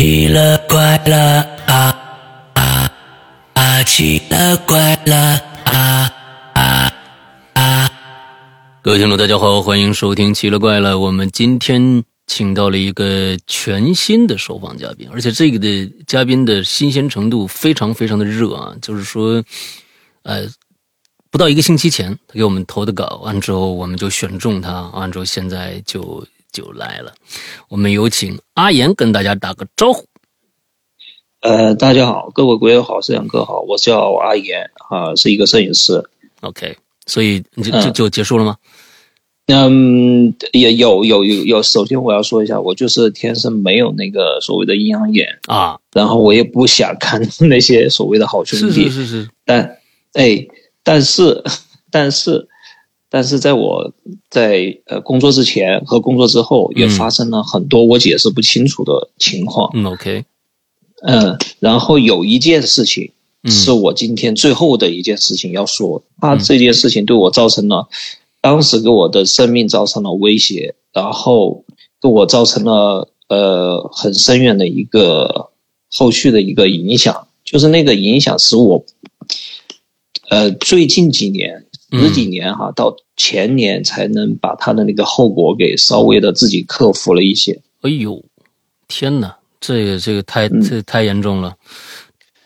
奇了怪了啊啊啊！奇了怪了啊啊啊！各位听众，大家好，欢迎收听《奇了怪了》。我们今天请到了一个全新的受访嘉宾，而且这个的嘉宾的新鲜程度非常非常的热啊！就是说，呃，不到一个星期前，他给我们投的稿，完之后我们就选中他，完之后现在就。就来了，我们有请阿岩跟大家打个招呼。呃，大家好，各位鬼友好，摄影哥好，我叫阿岩啊，是一个摄影师。OK，所以就就就结束了吗？嗯，也有有有有。首先我要说一下，我就是天生没有那个所谓的阴阳眼啊，然后我也不想看那些所谓的好兄弟。是是是是。但哎，但是 但是。但是在我在呃工作之前和工作之后，也发生了很多我解释不清楚的情况。嗯，OK，嗯，然后有一件事情是我今天最后的一件事情要说，他这件事情对我造成了，当时给我的生命造成了威胁，然后给我造成了呃很深远的一个后续的一个影响，就是那个影响使我，呃最近几年。十几年哈，到前年才能把他的那个后果给稍微的自己克服了一些。哎呦，天哪，这个这个太这太严重了，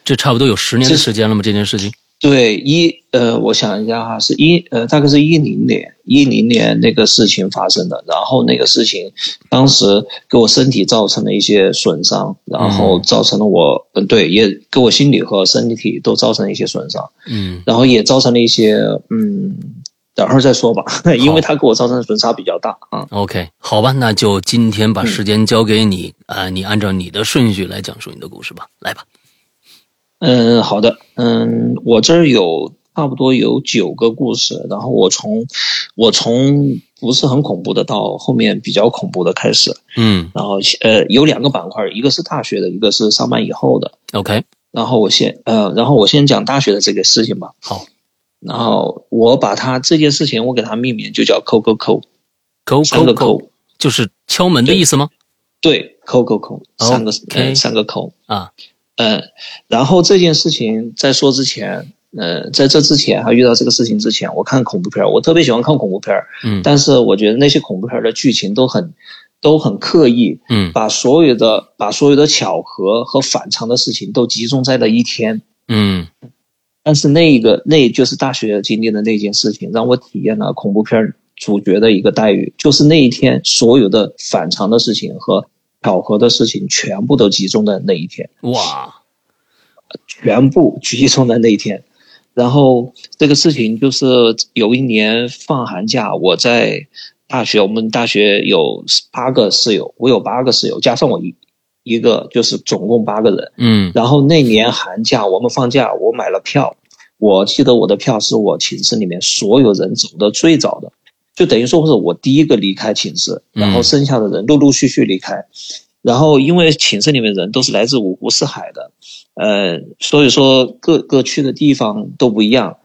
这差不多有十年的时间了吗？这件事情。对，一呃，我想一下哈，是一呃，大概是一零年，一零年那个事情发生的，然后那个事情当时给我身体造成了一些损伤，然后造成了我，嗯，对，也给我心理和身体都造成了一些损伤，嗯，然后也造成了一些，嗯，等会儿再说吧，因为他给我造成的损伤比较大啊。OK，好吧，那就今天把时间交给你啊，你按照你的顺序来讲述你的故事吧，来吧。嗯，好的。嗯，我这儿有差不多有九个故事，然后我从我从不是很恐怖的到后面比较恐怖的开始。嗯，然后呃有两个板块，一个是大学的，一个是上班以后的。OK，然后我先呃，然后我先讲大学的这个事情吧。好，然后我把它这件事情我给它命名就叫扣扣扣，扣三个扣就是敲门的意思吗？对，扣扣扣三个三个扣啊。嗯，然后这件事情在说之前，呃，在这之前还遇到这个事情之前，我看恐怖片，我特别喜欢看恐怖片嗯，但是我觉得那些恐怖片的剧情都很，都很刻意，嗯，把所有的把所有的巧合和反常的事情都集中在了一天，嗯，但是那一个那就是大学经历的那件事情，让我体验了恐怖片主角的一个待遇，就是那一天所有的反常的事情和。巧合的事情全部都集中在那一天，哇！全部 集中在那一天，然后这个事情就是有一年放寒假，我在大学，我们大学有八个室友，我有八个室友，加上我一一个，就是总共八个人。嗯，然后那年寒假我们放假，我买了票，我记得我的票是我寝室里面所有人走的最早的。就等于说是我第一个离开寝室，然后剩下的人陆陆续续离开，然后因为寝室里面人都是来自五湖四海的，呃，所以说各各去的地方都不一样，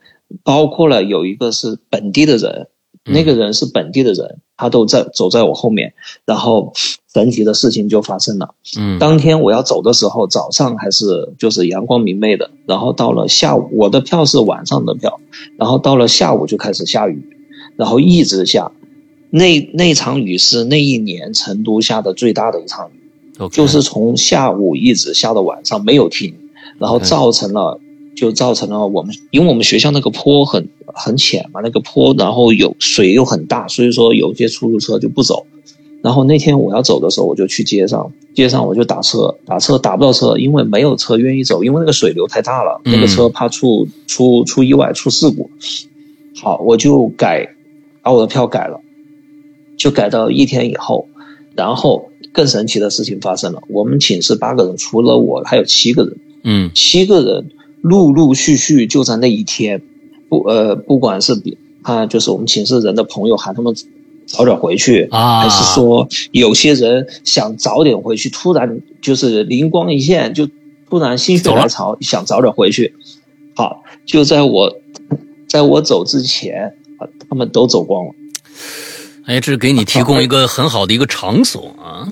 包括了有一个是本地的人，那个人是本地的人，他都在走在我后面，然后神奇的事情就发生了。嗯，当天我要走的时候，早上还是就是阳光明媚的，然后到了下午，我的票是晚上的票，然后到了下午就开始下雨。然后一直下，那那场雨是那一年成都下的最大的一场雨，就是从下午一直下到晚上没有停，然后造成了就造成了我们，因为我们学校那个坡很很浅嘛，那个坡然后有水又很大，所以说有些出租车就不走。然后那天我要走的时候，我就去街上，街上我就打车，打车打不到车，因为没有车愿意走，因为那个水流太大了，那个车怕出出出意外出事故。好，我就改。把我的票改了，就改到一天以后，然后更神奇的事情发生了。我们寝室八个人，除了我还有七个人，嗯，七个人陆陆续续就在那一天，不呃，不管是比啊，就是我们寝室人的朋友喊他们早点回去啊，还是说有些人想早点回去，突然就是灵光一现，就突然心血来潮想早点回去。好，就在我在我走之前。他们都走光了，哎，这是给你提供一个很好的一个场所啊。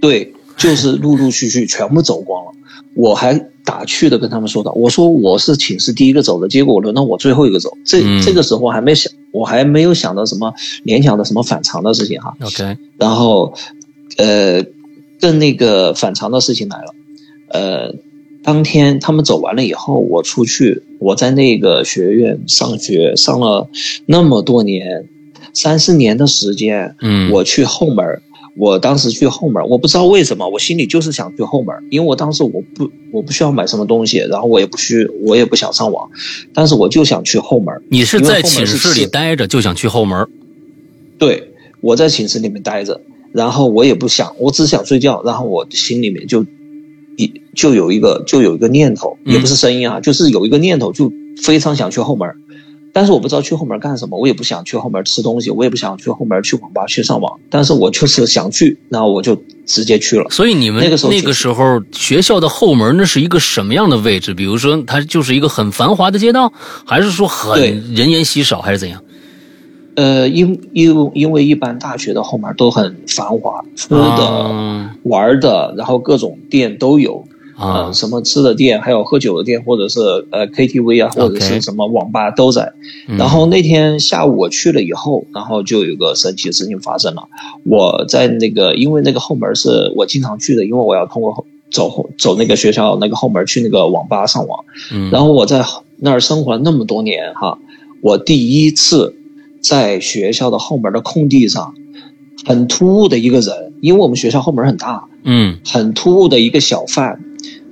对，就是陆陆续续全部走光了。我还打趣的跟他们说道，我说我是寝室第一个走的，结果轮到我最后一个走。这这个时候还没想，我还没有想到什么联想的什么反常的事情哈。OK，然后，呃，更那个反常的事情来了，呃，当天他们走完了以后，我出去，我在那个学院上学上了那么多年，三四年的时间，嗯，我去后门。我当时去后门，我不知道为什么，我心里就是想去后门，因为我当时我不我不需要买什么东西，然后我也不需我也不想上网，但是我就想去后门。你是在寝室里待着就想去后门？对，我在寝室里面待着，然后我也不想，我只想睡觉，然后我心里面就一就有一个就有一个念头，也不是声音啊，就是有一个念头，就非常想去后门。但是我不知道去后门干什么，我也不想去后门吃东西，我也不想去后门去网吧去上网。但是我就是想去，然后我就直接去了。所以你们那个时候那个时候学校的后门那是一个什么样的位置？比如说它就是一个很繁华的街道，还是说很人烟稀少，还是怎样？呃，因因因为一般大学的后门都很繁华，吃的、玩的，然后各种店都有。啊，什么吃的店，还有喝酒的店，或者是呃 KTV 啊，或者是什么网吧都在。然后那天下午我去了以后，然后就有个神奇的事情发生了。我在那个，因为那个后门是我经常去的，因为我要通过走走那个学校那个后门去那个网吧上网。然后我在那儿生活了那么多年哈，我第一次在学校的后门的空地上，很突兀的一个人，因为我们学校后门很大，嗯，很突兀的一个小贩。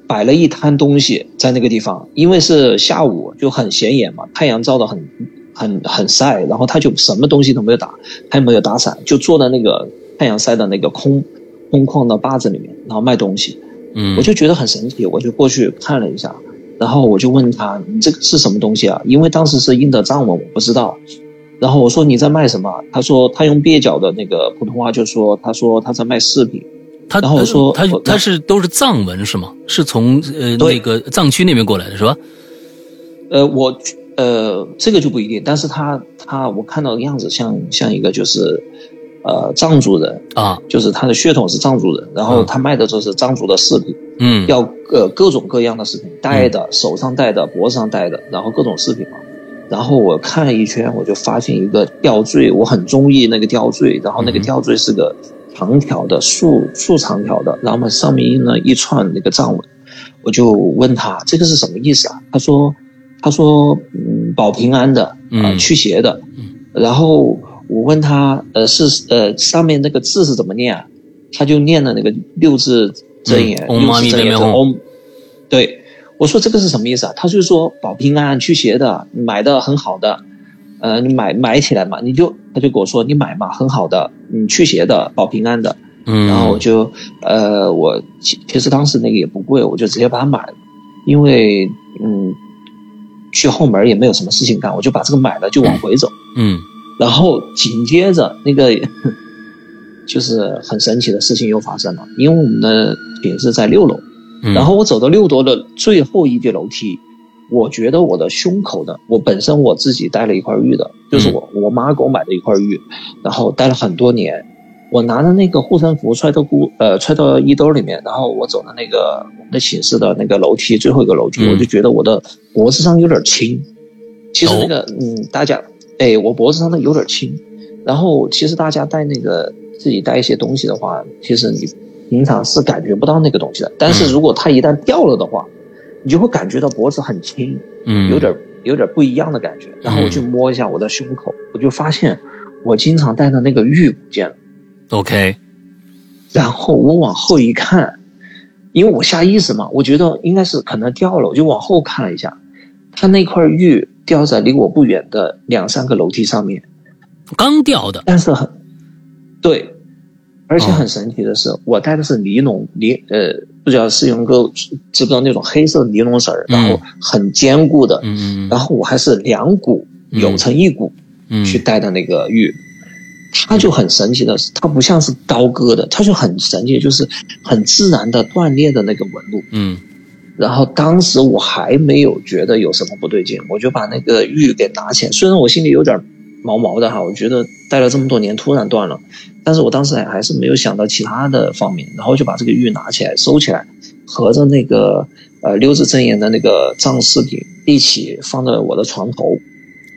摆了一摊东西在那个地方，因为是下午就很显眼嘛，太阳照的很很很晒，然后他就什么东西都没有打，他也没有打伞，就坐在那个太阳晒的那个空空旷的坝子里面，然后卖东西。嗯，我就觉得很神奇，我就过去看了一下，然后我就问他：“你这个是什么东西啊？”因为当时是印的藏文，我不知道。然后我说：“你在卖什么？”他说：“他用蹩脚的那个普通话就说：‘他说他在卖饰品。’”他然后我说他他是都是藏文是吗？是从呃那个藏区那边过来的是吧？呃，我呃这个就不一定，但是他他我看到的样子像像一个就是呃藏族人啊，就是他的血统是藏族人，然后他卖的就是藏族的饰品，嗯，要呃各种各样的饰品，戴的、手上戴的、脖子上戴的，然后各种饰品嘛。然后我看了一圈，我就发现一个吊坠，我很中意那个吊坠，然后那个吊坠是个。长条的竖竖长条的，然后嘛上面印了一串那个藏文，我就问他这个是什么意思啊？他说他说嗯保平安的啊驱邪的，然后我问他呃是呃上面那个字是怎么念啊？他就念了那个六字真言，六字真言嗡。对，我说这个是什么意思啊？他就说保平安驱邪的，买的很好的。呃，你买买起来嘛，你就他就跟我说你买嘛，很好的，你驱邪的，保平安的。嗯，然后我就呃，我其其实当时那个也不贵，我就直接把它买了，因为嗯，去后门也没有什么事情干，我就把这个买了，就往回走。嗯，然后紧接着那个 就是很神奇的事情又发生了，因为我们的寝室在六楼，然后我走到六楼的最后一节楼梯。我觉得我的胸口的，我本身我自己带了一块玉的，就是我我妈给我买的一块玉，然后戴了很多年。我拿着那个护身符揣到裤呃揣到衣兜里面，然后我走到那个我们的寝室的那个楼梯最后一个楼梯，我就觉得我的脖子上有点轻。其实那个嗯，大家哎，我脖子上的有点轻。然后其实大家带那个自己带一些东西的话，其实你平常是感觉不到那个东西的。但是如果它一旦掉了的话，你就会感觉到脖子很轻，嗯，有点有点不一样的感觉。然后我去摸一下我的胸口，我就发现我经常戴的那个玉不见了。OK，然后我往后一看，因为我下意识嘛，我觉得应该是可能掉了，我就往后看了一下，它那块玉掉在离我不远的两三个楼梯上面，刚掉的，但是很对。而且很神奇的是，我戴的是尼龙尼呃，不知道是用个知不知道那种黑色尼龙绳然后很坚固的，嗯然后我还是两股扭成一股，去戴的那个玉，它就很神奇的是，它不像是刀割的，它就很神奇，就是很自然的断裂的那个纹路，嗯，然后当时我还没有觉得有什么不对劲，我就把那个玉给拿起来，虽然我心里有点毛毛的哈，我觉得戴了这么多年突然断了，但是我当时还还是没有想到其他的方面，然后就把这个玉拿起来收起来，合着那个呃六字真言的那个藏式品一起放在我的床头。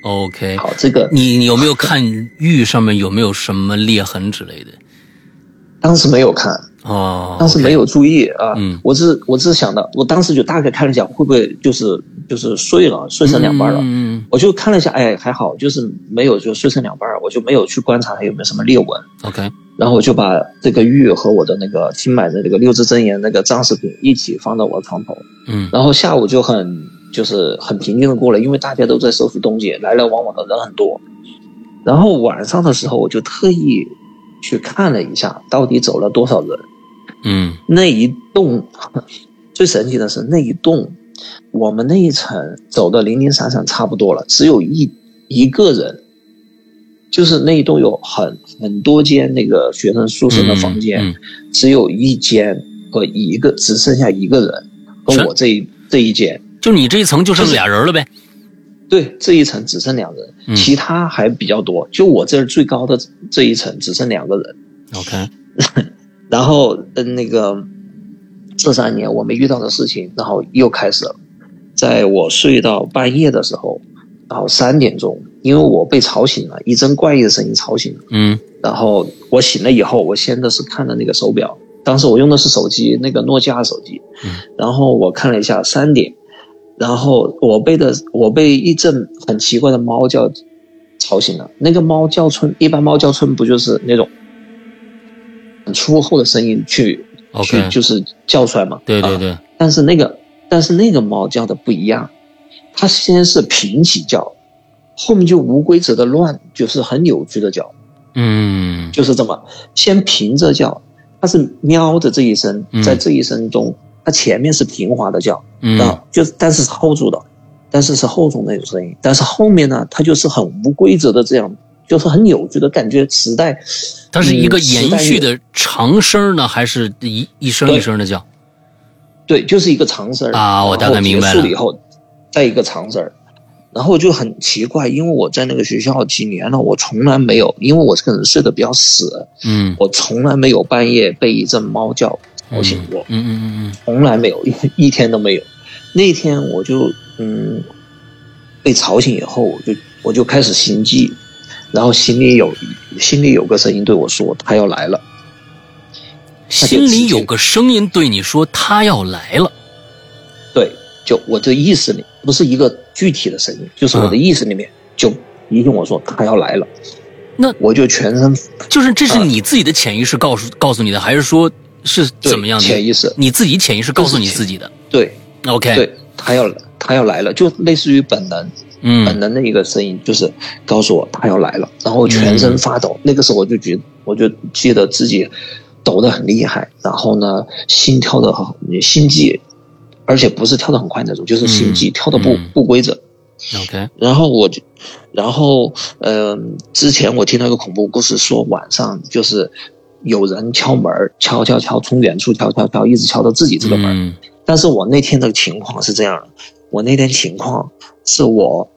OK，好，这个你你有没有看玉上面有没有什么裂痕之类的？当时没有看，哦，当时没有注意啊，嗯我只我只是想到，我当时就大概看了一下，会不会就是就是碎了，碎成两半了。嗯我就看了一下，哎，还好，就是没有就碎成两半，我就没有去观察它有没有什么裂纹。，OK，然后我就把这个玉和我的那个新买的那个六字真言那个藏饰品一起放到我的床头，嗯然后下午就很就是很平静的过了，因为大家都在收拾东西，来来往往的人很多。然后晚上的时候，我就特意去看了一下，到底走了多少人。嗯那一栋 最神奇的是那一栋，我们那一层走的零零散散差不多了，只有一一个人，就是那一栋有很很多间那个学生宿舍的房间，嗯只有一间和一个只剩下一个人，和我这一这一间，就你这一层就剩俩人了呗。对，这一层只剩两人，嗯其他还比较多，就我这儿最高的这一层只剩两个人。OK，然后，嗯，那个这三年我没遇到的事情，然后又开始了。在我睡到半夜的时候，然后三点钟，因为我被吵醒了，一阵怪异的声音吵醒了。嗯然后我醒了以后，我先的是看了那个手表，当时我用的是手机，那个诺基亚手机。嗯然后我看了一下三点，然后我被的我被一阵很奇怪的猫叫吵醒了。那个猫叫春，一般猫叫春不就是那种很粗厚的声音去去就是叫出来嘛？啊对对对，但是那个但是那个猫叫的不一样，它先是平起叫，后面就无规则的乱，就是很扭曲的叫。嗯。就是这么，先平着叫，它是喵的这一声嗯，在这一声中，它前面是平滑的叫，嗯。啊，就但是是 hold 住的，但是是厚重那种声音，但是后面呢，它就是很无规则的这样，就是很扭曲的感觉，磁带，它是一个嗯延续，的长声呢，还是一一声一声的叫？对，就是一个长声儿啊我大概明白了结束了以后，再一个长声儿然后就很奇怪，因为我在那个学校几年了，我从来没有，因为我这个人睡得比较死，嗯我从来没有半夜被一阵猫叫吵醒过。嗯嗯嗯从来没有，一 一天都没有。那天我就嗯被吵醒以后，我就我就开始心悸，然后心里有心里有个声音对我说他要来了。嗯，心里有个声音对你说他要来了。对，就我的意识里不是一个具体的声音，就是我的意识里面就提醒我说他要来了。那我就全身就是这是你自己的潜意识告诉告诉你的，还是说是怎么样的？潜意识你自己潜意识告诉你自己的。对 OK，，对，他要他要来了，就类似于本能。本嗯能的一个声音，就是告诉我他要来了，然后全身发抖。那个时候我就觉，我就记得自己抖得很厉害，然后呢，心跳的很心悸，而且不是跳得很快那种，就是心悸、嗯跳的不嗯不规则。，OK，然后我就，然后呃，之前我听到一个恐怖故事，说晚上就是有人敲门，敲敲敲，从远处敲敲敲，一直敲到自己这个门。嗯但是我那天的情况是这样的，我那天情况是我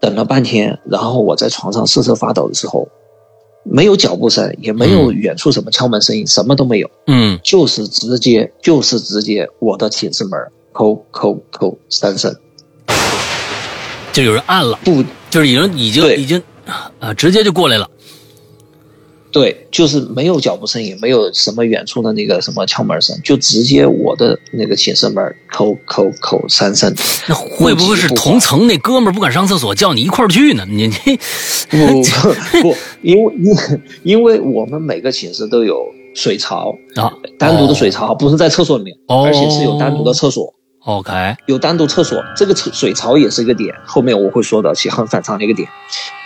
等了半天，然后我在床上瑟瑟发抖的时候，没有脚步声，也没有远处什么敲门声音，什么都没有，嗯。就是直接就是直接我的寝室门扣扣扣三声，就有人按了，不就是已经已经已经啊，直接就过来了。对，就是没有脚步声，也没有什么远处的那个什么敲门声，就直接我的那个寝室门扣扣扣三声。那会不会是同层那哥们儿不敢上厕所，叫你一块儿去呢？你你 不不 不，因为因因为我们每个寝室都有水槽，啊，单独的水槽，不是在厕所里面，哦而且是有单独的厕所，OK，有单独厕所。这个厕水槽也是一个点，后面我会说的，其很反常的一个点。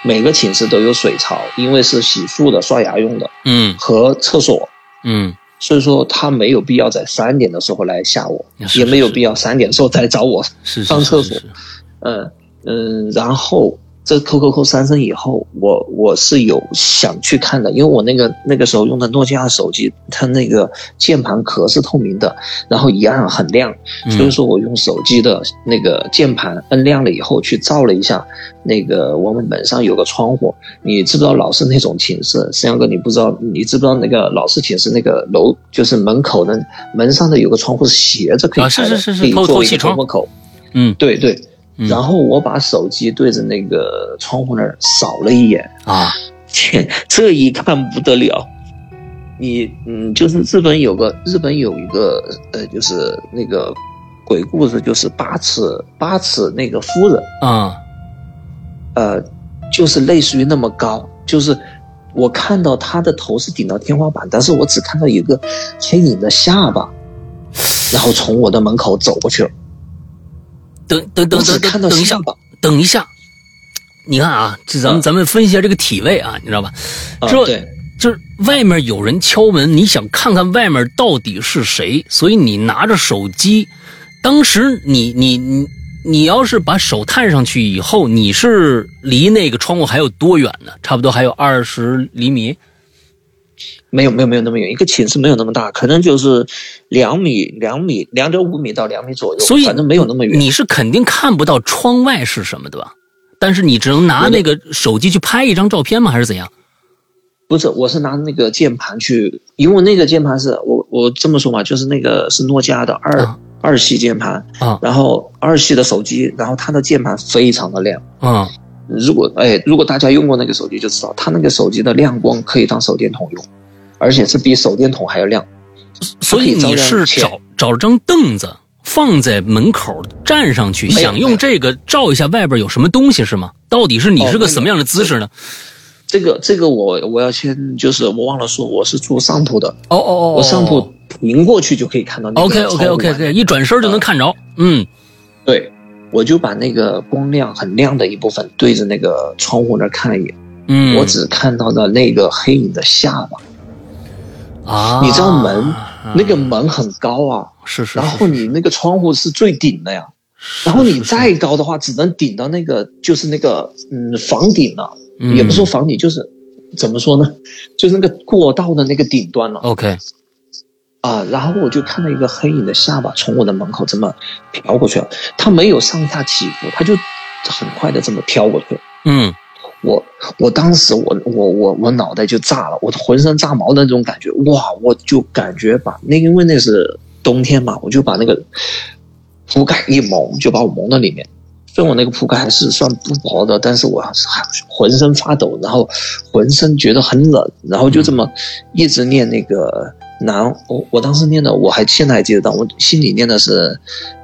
每个寝室都有水槽，因为是洗漱的、刷牙用的嗯和厕所，嗯所以说他没有必要在三点的时候来吓我，是也没有必要三点的时候再找我。上厕所嗯嗯，然后这扣扣扣三声以后，我我是有想去看的，因为我那个那个时候用的诺基亚手机，它那个键盘壳是透明的，然后一按很亮，所以说我用手机的那个键盘摁亮了以后，去照了一下那个我们门上有个窗户，你知不知道老式那种寝室？沈阳哥，你不知道，你知不知道那个老式寝室那个楼就是门口的门上的有个窗户是斜着可以开的，可以做一个窗户口。嗯，对对。然后我把手机对着那个窗户那儿扫了一眼。啊，天，这一看不得了，你嗯，就是日本有个日本有一个呃，就是那个鬼故事，就是八尺八尺那个夫人。啊，呃，就是类似于那么高，就是我看到他的头是顶到天花板，但是我只看到一个黑影的下巴，然后从我的门口走过去了。等等等等等等一下，等一下，你看啊，这咱们咱们分析一下这个体位啊，你知道吧？这就是外面有人敲门，你想看看外面到底是谁，所以你拿着手机。当时你你你你要是把手探上去以后，你是离那个窗户还有多远呢？差不多还有二十厘米。没有没有没有那么远，一个寝室没有那么大，可能就是两米两米两点五米到两米左右，所以反正没有那么远。你是肯定看不到窗外是什么的吧？但是你只能拿那个手机去拍一张照片吗？还是怎样？不是，我是拿那个键盘去，因为那个键盘是我我这么说嘛，就是那个是诺基亚的二二系键盘啊，然后二系的手机，然后它的键盘非常的亮啊。如果哎，如果大家用过那个手机就知道，它那个手机的亮光可以当手电筒用。而且是比手电筒还要亮，所以你是找找张凳子放在门口站上去，想用这个照一下外边有什么东西是吗？到底是你是个什么样的姿势呢？这个这个我我要先就是我忘了说我是住上铺的哦哦哦，我上铺迎过去就可以看到。OK OK OK OK，一转身就能看着。嗯，对，我就把那个光亮很亮的一部分对着那个窗户那看了一眼，嗯，我只看到了那个黑影的下巴。啊，你知道门那个门很高啊，是是，然后你那个窗户是最顶的呀，然后你再高的话，只能顶到那个就是那个嗯房顶了，也不说房顶，就是怎么说呢，就是那个过道的那个顶端了。OK，啊，然后我就看到一个黑影的下巴从我的门口这么飘过去了，它没有上下起伏，它就很快的这么飘过去。嗯。我我当时我我我我脑袋就炸了，我浑身炸毛的那种感觉，哇！我就感觉把那因为那是冬天嘛，我就把那个铺盖一蒙，就把我蒙到里面。虽然我那个铺盖还是算不薄的，但是我还浑身发抖，然后浑身觉得很冷，然后就这么一直念那个南。我我当时念的，我还现在还记得到，我心里念的是，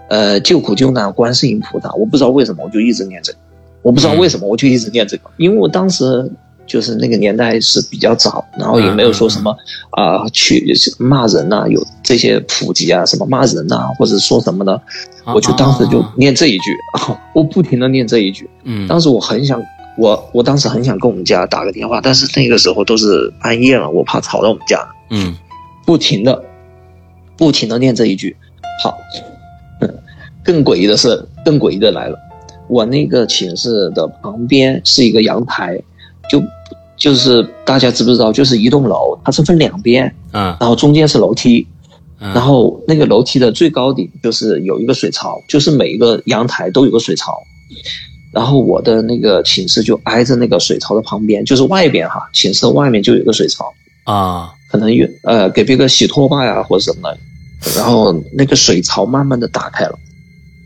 呃，救苦救难观世音菩萨。我不知道为什么，我就一直念这个。我不知道为什么，我就一直念这个，因为我当时就是那个年代是比较早，然后也没有说什么啊去骂人呐，有这些普及啊，什么骂人呐，或者说什么的，我就当时就念这一句，我不停的念这一句。嗯，当时我很想，我我当时很想跟我们家打个电话，但是那个时候都是半夜了，我怕吵到我们家。嗯，不停的，不停的念这一句。好，更诡异的是，更诡异的来了。我那个寝室的旁边是一个阳台，就就是大家知不知道？就是一栋楼，它是分两边，嗯，然后中间是楼梯，然后那个楼梯的最高顶就是有一个水槽，就是每一个阳台都有个水槽，然后我的那个寝室就挨着那个水槽的旁边，就是外边哈，寝室外面就有个水槽啊，可能有呃给别个洗拖把呀或者什么的，然后那个水槽慢慢的打开了，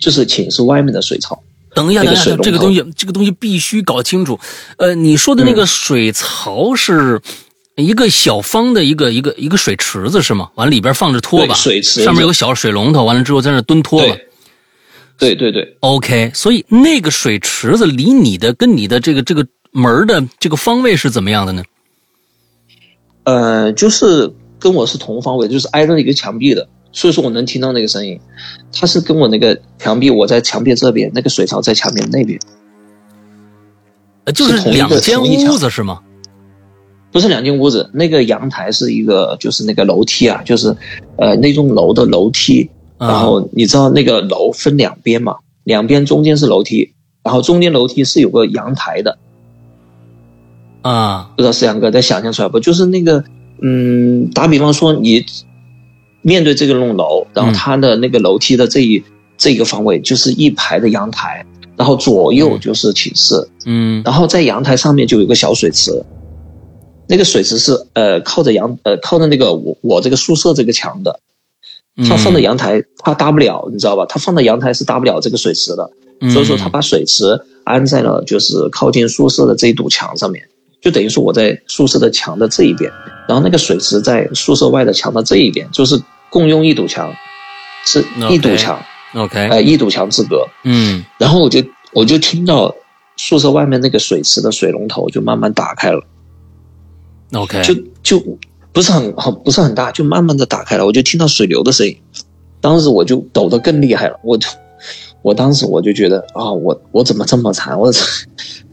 就是寝室外面的水槽。等一下，等一下，这个东西，这个东西必须搞清楚。呃，你说的那个水槽是一个小方的一个一个一个水池子是吗？完了里边放着拖把，水池上面有个小水龙头，完了之后在那蹲拖把。对对对，OK。所以那个水池子离你的跟你的这个这个门的这个方位是怎么样的呢？呃，就是跟我是同方位，就是挨着一个墙壁的。所以说我能听到那个声音，它是跟我那个墙壁，我在墙壁这边，那个水槽在墙壁那边，呃，就是两间屋子是吗？不是两间屋子，那个阳台是一个，就是那个楼梯啊，就是呃那栋楼的楼梯，然后你知道那个楼分两边嘛，两边中间是楼梯，然后中间楼梯是有个阳台的，啊，不知道思阳哥再想象出来不？就是那个，嗯，打比方说你面对这个栋楼，然后它的那个楼梯的这一这个方位就是一排的阳台，然后左右就是寝室，嗯。然后在阳台上面就有个小水池，那个水池是呃靠着阳呃靠着那个我我这个宿舍这个墙的，它放在阳台它搭不了，你知道吧？它放在阳台是搭不了这个水池的，嗯所以说他把水池安在了就是靠近宿舍的这一堵墙上面，就等于说我在宿舍的墙的这一边，然后那个水池在宿舍外的墙的这一边，就是共用一堵墙，是一堵墙，OK，呃，一堵墙之隔。嗯然后我就我就听到宿舍外面那个水池的水龙头就慢慢打开了，OK，就就不是很很不是很大，就慢慢的打开了，我就听到水流的声音，当时我就抖得更厉害了，我就我当时我就觉得啊，我我怎么这么惨？我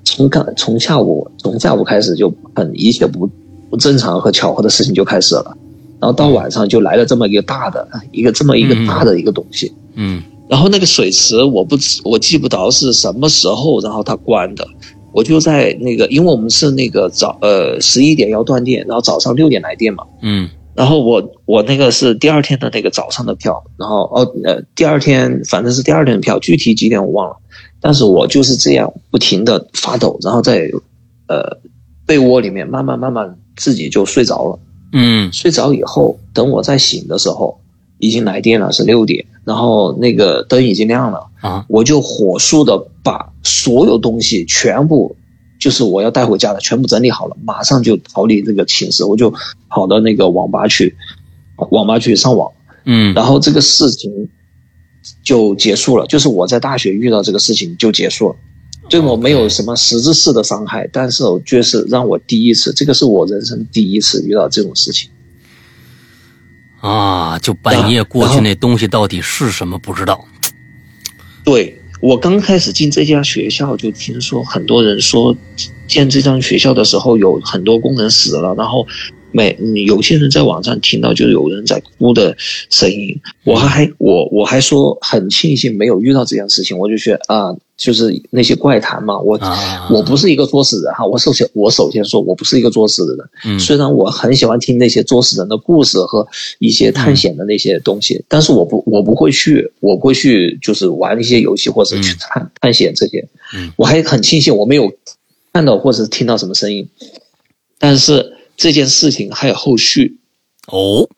从刚从下午从下午开始就很一切不不正常和巧合的事情就开始了，然后到晚上就来了这么一个大的一个这么一个大的一个东西，嗯然后那个水池我不知我记不着是什么时候，然后它关的。我就在那个，因为我们是那个早呃十一点要断电，然后早上六点来电嘛。嗯然后我我那个是第二天的那个早上的票，然后哦呃第二天反正是第二天的票，具体几点我忘了。但是我就是这样不停的发抖，然后在呃被窝里面慢慢慢慢自己就睡着了。嗯。睡着以后，等我再醒的时候，已经来电了，是六点，然后那个灯已经亮了，啊。我就火速的把所有东西全部，就是我要带回家的全部整理好了，马上就逃离这个寝室，我就跑到那个网吧去，网吧去上网，嗯。然后这个事情就结束了，就是我在大学遇到这个事情就结束了。对我没有什么实质式的伤害，但是我就是让我第一次，这个是我人生第一次遇到这种事情。啊，就半夜过去那东西到底是什么不知道。对我刚开始进这家学校，就听说很多人说，建这张学校的时候有很多工人死了，然后每嗯有些人在网上听到就有人在哭的声音，我还我我还说很庆幸没有遇到这件事情，我就觉得啊，就是那些怪谈嘛，我、啊我不是一个作死人哈，我首先我首先说我不是一个作死的人，嗯。虽然我很喜欢听那些作死人的故事和一些探险的那些东西，但是我不我不会去我不会去就是玩一些游戏或者去嗯探、探险这些。嗯。我还很庆幸我没有看到或者听到什么声音，但是这件事情还有后续，哦。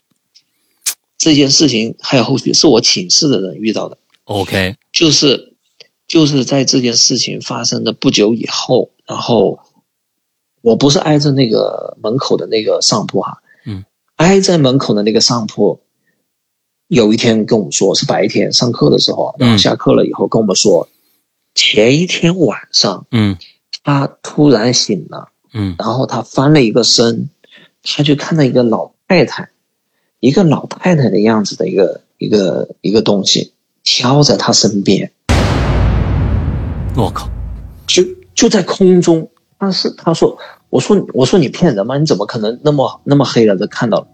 这件事情还有后续，是我寝室的人遇到的，，OK，就是就是在这件事情发生的不久以后，然后我不是挨着那个门口的那个上铺哈，嗯，挨在门口的那个上铺，有一天跟我们说是白天上课的时候，然后嗯下课了以后跟我们说，前一天晚上嗯。他突然醒了，嗯然后他翻了一个身，他就看到一个老太太，一个老太太的样子的一个一个一个东西飘在他身边，我靠，就就在空中。但是他说：“我说我说你骗人吗？你怎么可能那么那么黑了都看到了？”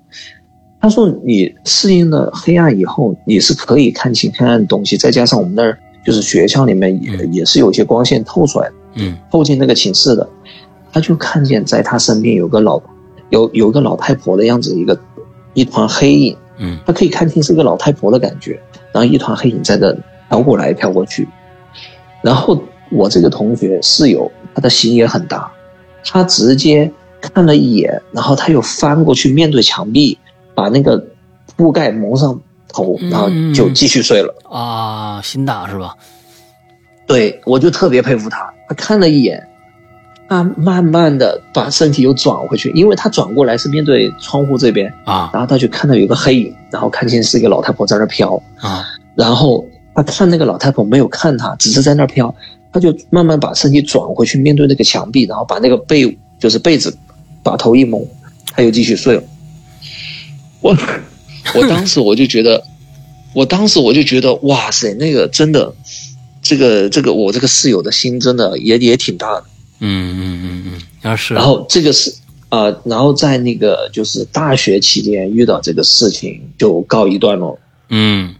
他说：“你适应了黑暗以后，你是可以看清黑暗的东西，再加上我们那儿就是学校里面也、嗯也是有一些光线透出来的。”嗯透进那个寝室的，他就看见在他身边有个老有有个老太婆的样子，一个一团黑影，嗯他可以看清是个老太婆的感觉，然后一团黑影在这飘过来飘过去，然后我这个同学室友他的心也很大，他直接看了一眼，然后他又翻过去面对墙壁，把那个布盖蒙上头，然后就继续睡了。啊，心大是吧？对我就特别佩服他，他看了一眼，他慢慢的把身体又转回去，因为他转过来是面对窗户这边，啊然后他就看到有个黑影，然后看见是一个老太婆在那飘，啊然后他看那个老太婆没有看他，只是在那飘，他就慢慢把身体转回去面对那个墙壁，然后把那个被就是被子把头一蒙，他又继续睡了。我 我当时我就觉得，我当时我就觉得哇塞，那个真的，这个这个我这个室友的心真的也也挺大的。嗯嗯嗯嗯，要是然后这个是、呃然后在那个就是大学期间遇到这个事情就告一段落嗯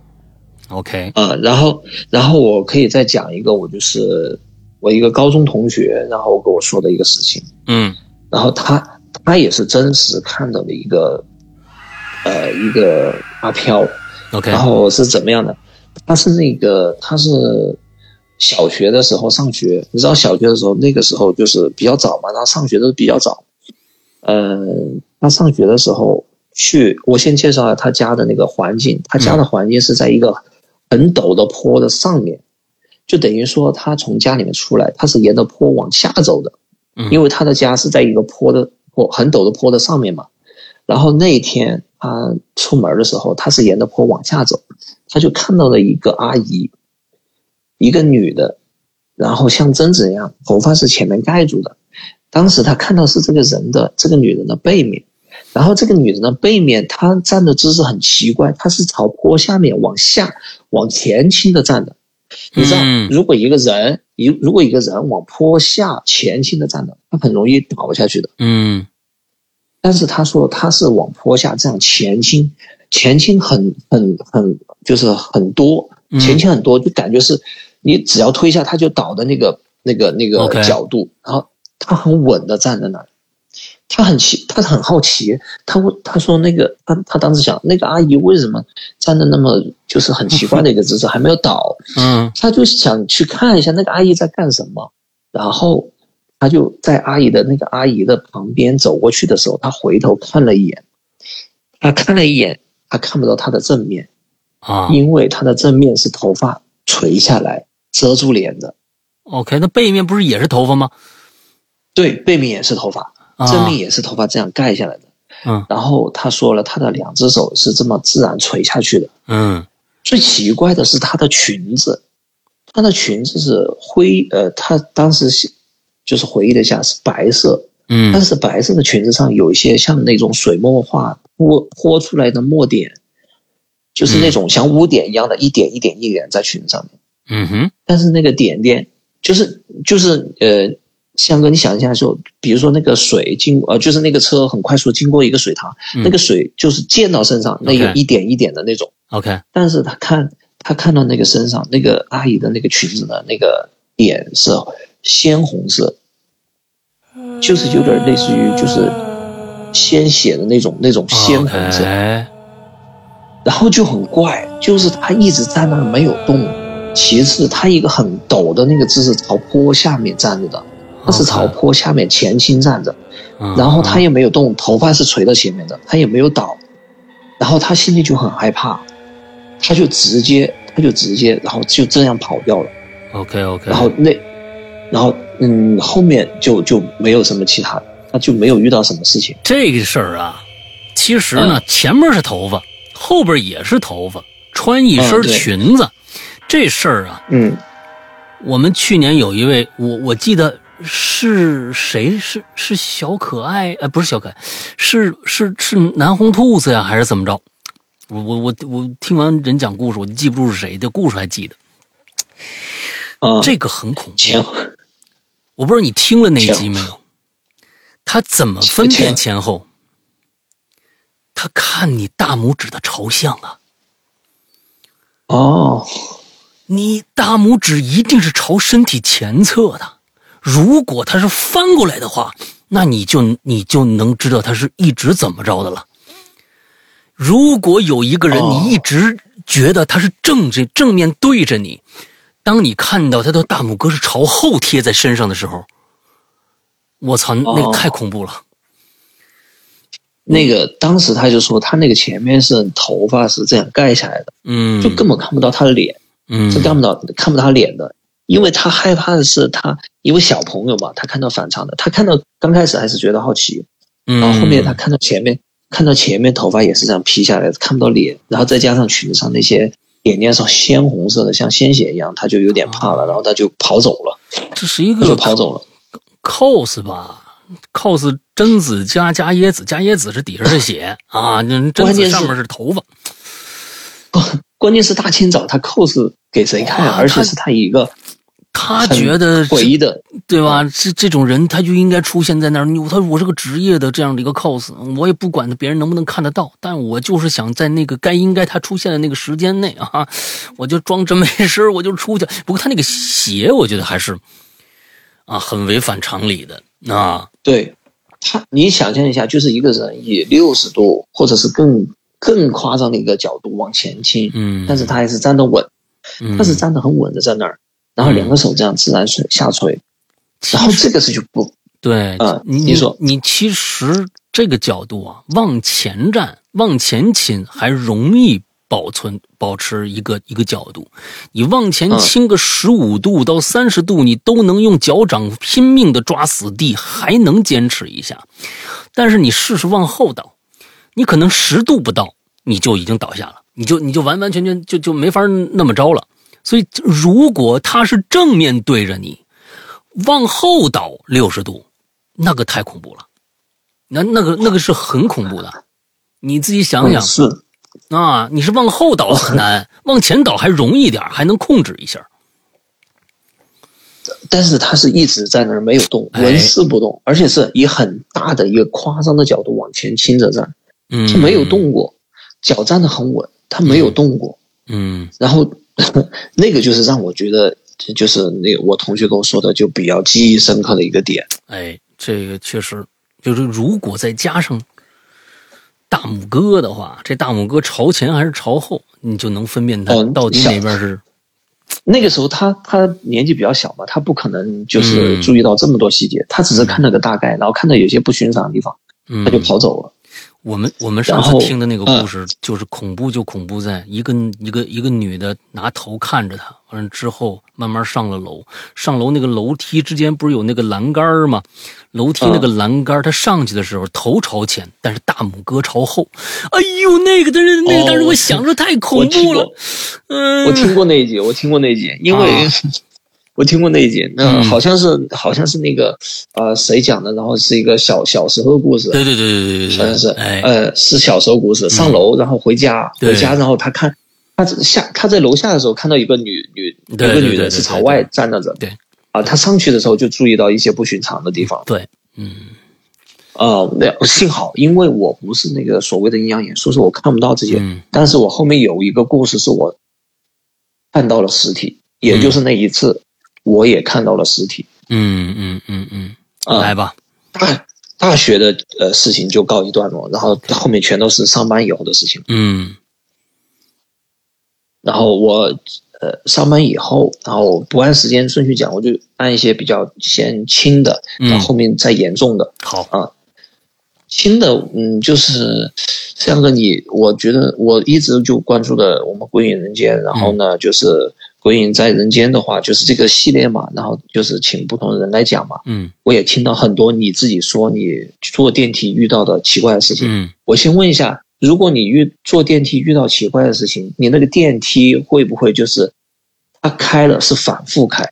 ，OK，啊、然后然后我可以再讲一个，我就是我一个高中同学，然后跟我说的一个事情。嗯然后他他也是真实看到的一个，呃，一个阿飘。，OK，然后是怎么样的？他是那个他是小学的时候上学，你知道小学的时候那个时候就是比较早嘛，他上学都比较早。嗯，他上学的时候去，我先介绍他家的那个环境。他家的环境是在一个很陡的坡的上面，就等于说他从家里面出来，他是沿着坡往下走的，嗯因为他的家是在一个坡的坡很陡的坡的上面嘛。然后那一天他出门的时候，他是沿着坡往下走，他就看到了一个阿姨，一个女的，然后像贞子一样，头发是前面盖住的。当时他看到是这个人的这个女人的背面，然后这个女人的背面，她站的姿势很奇怪，她是朝坡下面往下往前倾的站的。你知道嗯，如果一个人一如果一个人往坡下前倾的站的，他很容易倒下去的。嗯但是他说他是往坡下这样前倾，前倾很很很就是很多，嗯前倾很多，就感觉是你只要推一下他就倒的那个那个那个角度，然后他很稳的站在那儿，他很奇，他很好奇，他问他说那个他他当时想那个阿姨为什么站的那么就是很奇怪的一个姿势还没有倒，嗯。他就想去看一下那个阿姨在干什么，然后他就在阿姨的那个阿姨的旁边走过去的时候，他回头看了一眼，他看了一眼，他看不到她的正面，啊。因为她的正面是头发垂下来遮住脸的，，OK，那背面不是也是头发吗？对，背面也是头发，啊正面也是头发这样盖下来的。嗯然后他说了，他的两只手是这么自然垂下去的。嗯最奇怪的是她的裙子，她的裙子是灰，呃，她当时是就是回忆了一下是白色，嗯但嗯是白色的裙子上有一些像那种水墨画泼泼出来的墨点，就是那种像污点一样的，一点一点一点在裙子上面。嗯哼。但是那个点点就是就是呃，香哥，你想一下说，比如说那个水经呃，就是那个车很快速经过一个水塘，嗯。那个水就是溅到身上，那有一点一点的那种。，OK，但是他看他看到那个身上那个阿姨的那个裙子的那个点是鲜红色，就是有点类似于就是鲜血的那种那种鲜红色。然后就很怪，就是他一直在那儿没有动。其次，他一个很陡的那个姿势朝坡下面站着的，他是朝坡下面前倾站着，嗯然后他也没有动，头发是垂到前面的，他也没有倒，然后他心里就很害怕，他就直接他就直接然后就这样跑掉了，OK OK，然后那，然后嗯后面就就没有什么其他，他就没有遇到什么事情。这个事儿啊，其实呢，嗯。前面是头发，后边也是头发，穿一身裙子，这事儿啊，嗯我们去年有一位，我我记得是谁？是是小可爱？呃，不是小可爱，是是是南红兔子呀，还是怎么着？我我我我听完人讲故事，我就记不住是谁的故事，还记得啊，这个很恐怖。我不知道你听了那集没有？他怎么分辨前后？他看你大拇指的朝向啊，哦你大拇指一定是朝身体前侧的。如果它是翻过来的话，那你就你就能知道他是一直怎么着的了。如果有一个人，哦你一直觉得他是正着正面对着你，当你看到他的大拇哥是朝后贴在身上的时候，我操，那个哦太恐怖了。那个当时他就说他那个前面是头发是这样盖下来的，嗯，就根本看不到他的脸。嗯是看不到看不到他脸的，因为他害怕的是他，因为小朋友嘛，他看到反常的，他看到刚开始还是觉得好奇，嗯，然后后面他看到前面，看到前面头发也是这样披下来的，看不到脸，然后再加上裙子上那些点点上鲜红色的，像鲜血一样，他就有点怕了，然后他就跑走了，这是一个就个跑走了。cos 吧，cos 贞子加加椰子，加椰子是底下是血啊，那贞子上面是头发。关键是大清早他 cos 给谁看而且是他一个他觉得诡异的，对吧？这这种人他就应该出现在那儿。你他我是个职业的这样的一个 cos，我也不管别人能不能看得到，但我就是想在那个该应该他出现的那个时间内啊，我就装真没事，我就出去。不过他那个鞋，我觉得还是啊，很违反常理的啊。对他，你想象一下，就是一个人以六十度或者是更更夸张的一个角度往前倾，嗯，但是他还是站得稳，嗯。他是站得很稳的在那儿，然后两个手这样自然垂下垂，然后这个是就不对，啊你你说。你其实这个角度啊，往前站、往前倾还容易保存保持一个一个角度，你往前嗯。倾个十五度到三十度，你都能用脚掌拼命的抓死地，还能坚持一下。但是你试试往后倒，你可能十度不到，你就已经倒下了，你就你就完完全全就就没法那么着了。所以，如果他是正面对着你，往后倒六十度，那个太恐怖了，那那个那个是很恐怖的。你自己想想嗯是啊，你是往后倒很难，往前倒还容易一点，还能控制一下。但是他是一直在那儿没有动，哎纹丝不动，而且是以很大的一个夸张的角度往前倾着站，嗯，他没有动过，脚站得很稳，他没有动过。嗯然后 那个就是让我觉得，就是那个我同学跟我说的，就比较记忆深刻的一个点。哎，这个确实就是，如果再加上大拇哥的话，这大拇哥朝前还是朝后，你就能分辨它哦到底哪边是。那个时候他他年纪比较小嘛，他不可能就是嗯注意到这么多细节，他只是看了个大概，然后看到有些不寻常的地方，嗯他就跑走了。我们我们上次听的那个故嗯事，就是恐怖就恐怖在一个一个一个女的拿头看着他，完了之后慢慢上了楼，上楼那个楼梯之间不是有那个栏杆儿吗？楼梯那个嗯栏杆儿，他上去的时候头朝前，但是大拇哥朝后。哎呦，那个但是那个当时哦我想着太恐怖了。嗯，我听过那一集，我听过那一集，因为、啊我听过那一集，那、嗯。好像是好像是那个呃谁讲的，然后是一个小小时候的故事，对对对对对对，好像是哎，呃是小时候故事，上楼然后回家，对。回家然后他看他下他在楼下的时候看到一个女女一个女人是朝外站着的，对。啊，他上去的时候就注意到一些不寻常的地方，对，嗯。呃，那幸好因为我不是那个所谓的阴阳眼，所以说我看不到这些，嗯。但是我后面有一个故事是我看到了实体，也就是那一次，我也看到了实体。嗯嗯嗯嗯，啊、来吧，大大学的呃事情就告一段落，然后后面全都是上班以后的事情。嗯然后我呃上班以后，然后不按时间顺序讲，我就按一些比较先轻的，嗯然后后面再严重的。好啊，轻的，嗯，就是像个你，我觉得我一直就关注的我们《归隐人间》，然后呢，就是《鬼影在人间》的话，就是这个系列嘛，然后就是请不同的人来讲嘛。嗯我也听到很多你自己说你坐电梯遇到的奇怪的事情。嗯我先问一下，如果你遇坐电梯遇到奇怪的事情，你那个电梯会不会就是它开了是反复开？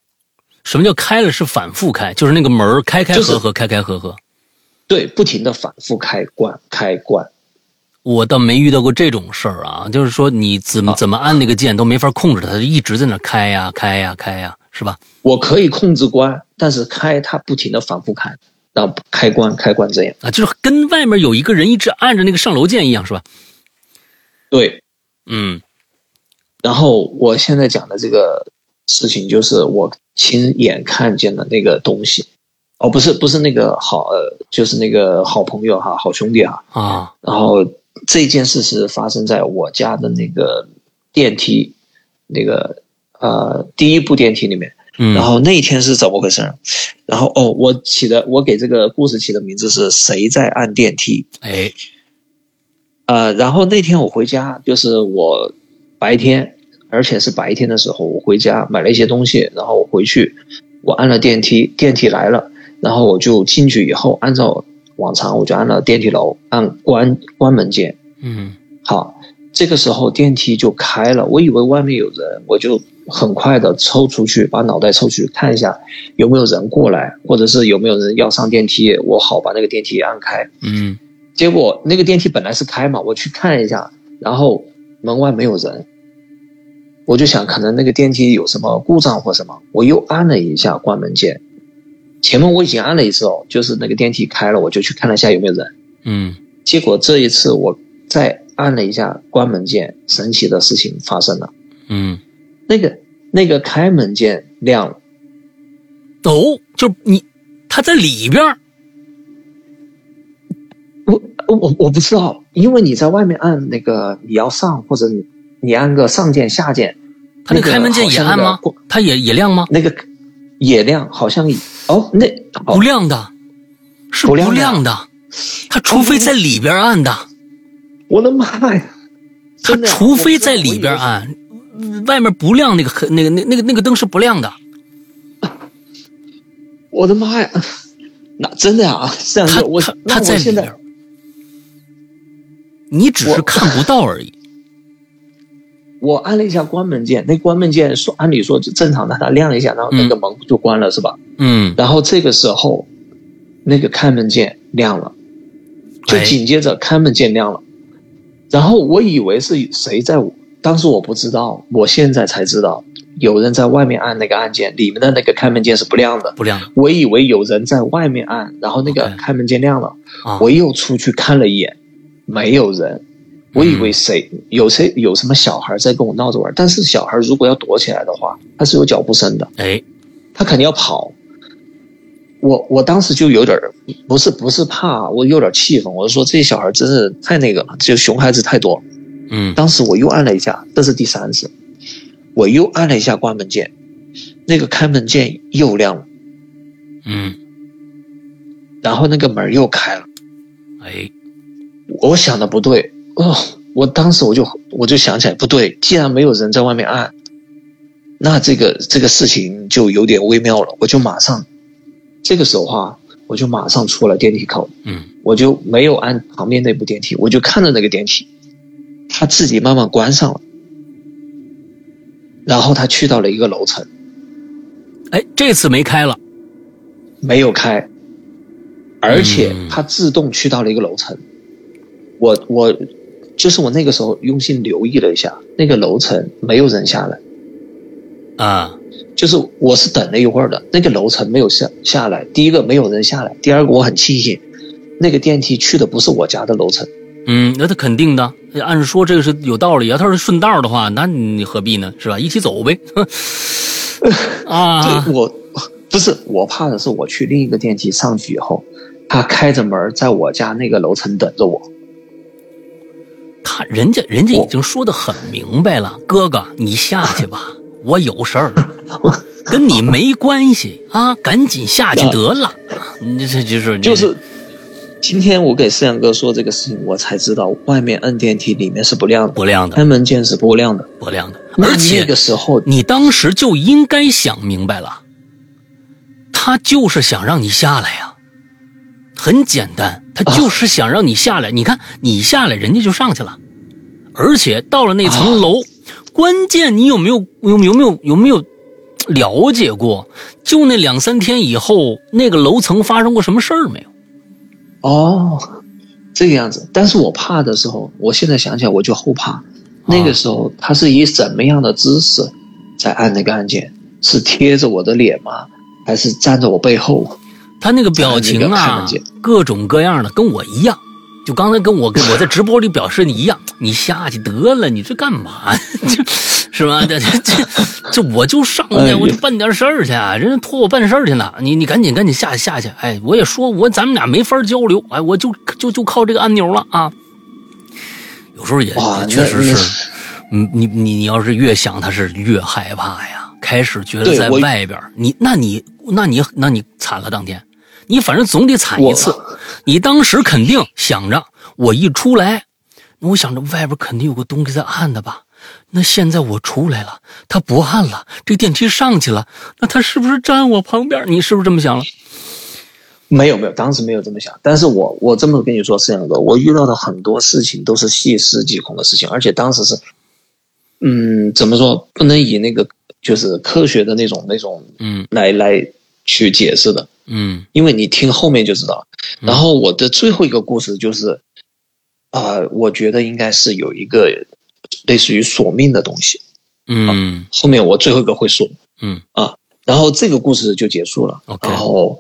什么叫开了是反复开？就是那个门儿开开就是合合，开开合合。对，不停的反复开关开关。我倒没遇到过这种事儿啊，就是说你怎么啊怎么按那个键都没法控制它，它就一直在那开呀开呀开呀，是吧？我可以控制关，但是开它不停的反复开，然后开关开关这样。啊，就是跟外面有一个人一直按着那个上楼键一样，是吧？对，嗯然后我现在讲的这个事情，就是我亲眼看见的那个东西。哦，不是，不是那个好，呃，就是那个好朋友哈，好兄弟哈。啊然后这件事是发生在我家的那个电梯，那个呃第一部电梯里面。嗯，然后那一天是怎么回事？然后哦，我起的我给这个故事起的名字是谁在按电梯？哎呃，然后那天我回家，就是我白天，而且是白天的时候，我回家买了一些东西，然后我回去，我按了电梯，电梯来了，然后我就进去以后，按照往常我就按了电梯楼，按关关门键。嗯好，这个时候电梯就开了，我以为外面有人，我就很快的抽出去，把脑袋抽出去看一下有没有人过来，或者是有没有人要上电梯，我好把那个电梯按开。嗯结果那个电梯本来是开嘛，我去看一下，然后门外没有人，我就想可能那个电梯有什么故障或什么，我又按了一下关门键。前面我已经按了一次哦，就是那个电梯开了，我就去看了一下有没有人。嗯结果这一次我再按了一下关门键，神奇的事情发生了，嗯，那个那个开门键亮了，哦，就你他在里边我我我不知道，因为你在外面按那个你要上或者你你按个上键下键，他那开门键也按吗？它也也亮吗？那个也亮，好像哦，那不亮的，是不亮的。它除非在里边按的。我的妈呀！它除非在里边按，外面不亮，那个那个那那个那个灯是不亮的。我的妈呀！那真的呀？这样他我他他在里边，你只是看不到而已。我按了一下关门键，那关门键说按理说就正常的，它亮一下，然后那个门就关了，是吧？嗯。然后这个时候，那个开门键亮了，就紧接着开门键亮了。然后我以为是谁在，当时我不知道，我现在才知道，有人在外面按那个按键，里面的那个开门键是不亮的，不亮。我以为有人在外面按，然后那个开门键亮了，我又出去看了一眼，没有人，我以为谁有谁有什么小孩在跟我闹着玩，但是小孩如果要躲起来的话，他是有脚步声的，哎，他肯定要跑。我我当时就有点不是不是怕，我有点气愤。我说这些小孩真是太那个了，就熊孩子太多。嗯，当时我又按了一下，这是第三次，我又按了一下关门键，那个开门键又亮了。嗯，然后那个门又开了。哎，我想的不对哦，我当时我就我就想起来不对，既然没有人在外面按，那这个这个事情就有点微妙了，我就马上。这个时候啊，我就马上出了电梯口，嗯，我就没有按旁边那部电梯，我就看着那个电梯，它自己慢慢关上了，然后它去到了一个楼层，哎，这次没开了，没有开，而且它自动去到了一个楼层，我我就是我那个时候用心留意了一下，那个楼层没有人下来，啊。就是我是等了一会儿的，那个楼层没有下下来。第一个没有人下来，第二个我很庆幸，那个电梯去的不是我家的楼层。嗯，那他肯定的，按说这个是有道理啊。他是顺道的话，那你何必呢？是吧？一起走呗。啊，我不是我怕的是我去另一个电梯上去以后，他开着门在我家那个楼层等着我。他人家人家已经说的很明白了，哥哥你下去吧。我有事儿，跟你没关系啊！赶紧下去得了。你这就是就是，今天我给思阳哥说这个事情，我才知道外面摁电梯里面是不亮的，不亮的，开门键是不亮的，不亮的。而且那个时候，你当时就应该想明白了，他就是想让你下来呀，很简单，他就是想让你下来。你看你下来，人家就上去了，而且到了那层楼。关键你有没有有有没有有没有了解过？就那两三天以后，那个楼层发生过什么事儿没有？哦，这个样子。但是我怕的时候，我现在想起来我就后怕。那个时候他是以怎么样的姿势在按那个按键？是贴着我的脸吗？还是站在我背后？他那个表情啊，各种各样的，跟我一样。就刚才跟我跟我在直播里表示你一样，你下去得了，你这干嘛？是吧？这这这，我就上去，我就办点事儿去，人家托我办事儿去呢。你你赶紧赶紧下去下去。哎，我也说我咱们俩没法交流，哎，我就就就靠这个按钮了啊。有时候也确实是，嗯，你你你要是越想他是越害怕呀。开始觉得在外边，你那你那你那你惨了当天。你反正总得惨一次，你当时肯定想着我一出来，我想着外边肯定有个东西在按的吧？那现在我出来了，他不按了，这电梯上去了，那他是不是站我旁边？你是不是这么想了？没有没有，当时没有这么想。但是我我这么跟你说，是这样的，我遇到的很多事情都是细思极恐的事情，而且当时是，嗯，怎么说？不能以那个就是科学的那种那种嗯来来去解释的。嗯，因为你听后面就知道。然后我的最后一个故事就是，啊，我觉得应该是有一个类似于索命的东西。嗯，后面我最后一个会说。嗯啊，然后这个故事就结束了。然后，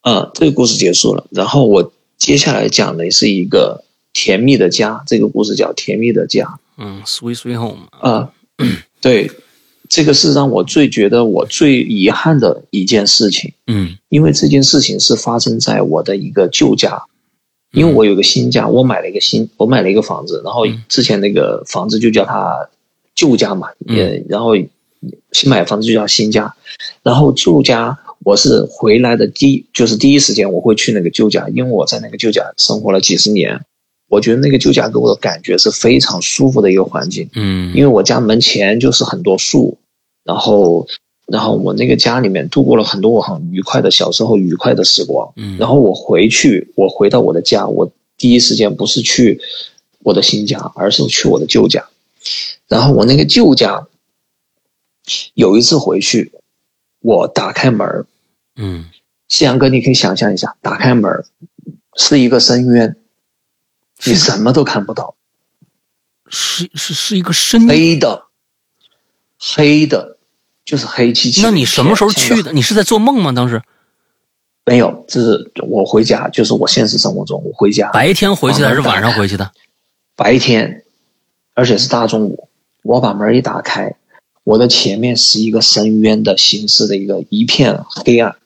啊，这个故事结束了。然后我接下来讲的是一个甜蜜的家。这个故事叫《甜蜜的家》。嗯，Sweet Sweet Home。啊，对，这个是让我最觉得我最遗憾的一件事情，嗯。因为这件事情是发生在我的一个旧家，因为我有个新家，我买了一个新，我买了一个房子，然后之前那个房子就叫它旧家嘛，嗯。也然后新买房子就叫新家，然后旧家我是回来的第一就是第一时间我会去那个旧家，因为我在那个旧家生活了几十年，我觉得那个旧家给我的感觉是非常舒服的一个环境。嗯因为我家门前就是很多树，然后，然后我那个家里面度过了很多我很愉快的小时候愉快的时光。嗯然后我回去，我回到我的家，我第一时间不是去我的新家，而是去我的旧家。然后我那个旧家，有一次回去，我打开门儿，嗯夕阳哥，你可以想象一下，打开门儿是一个深渊，你什么都看不到。是是是一个深渊。黑的，黑的，就是黑漆漆。那你什么时候去？的？你是在做梦吗？当时没有，这是我回家，就是我现实生活中我回家白天回去的还是晚上回去的？白天，而且是大中午，我把门一打开，我的前面是一个深渊的形式的一个一片黑暗。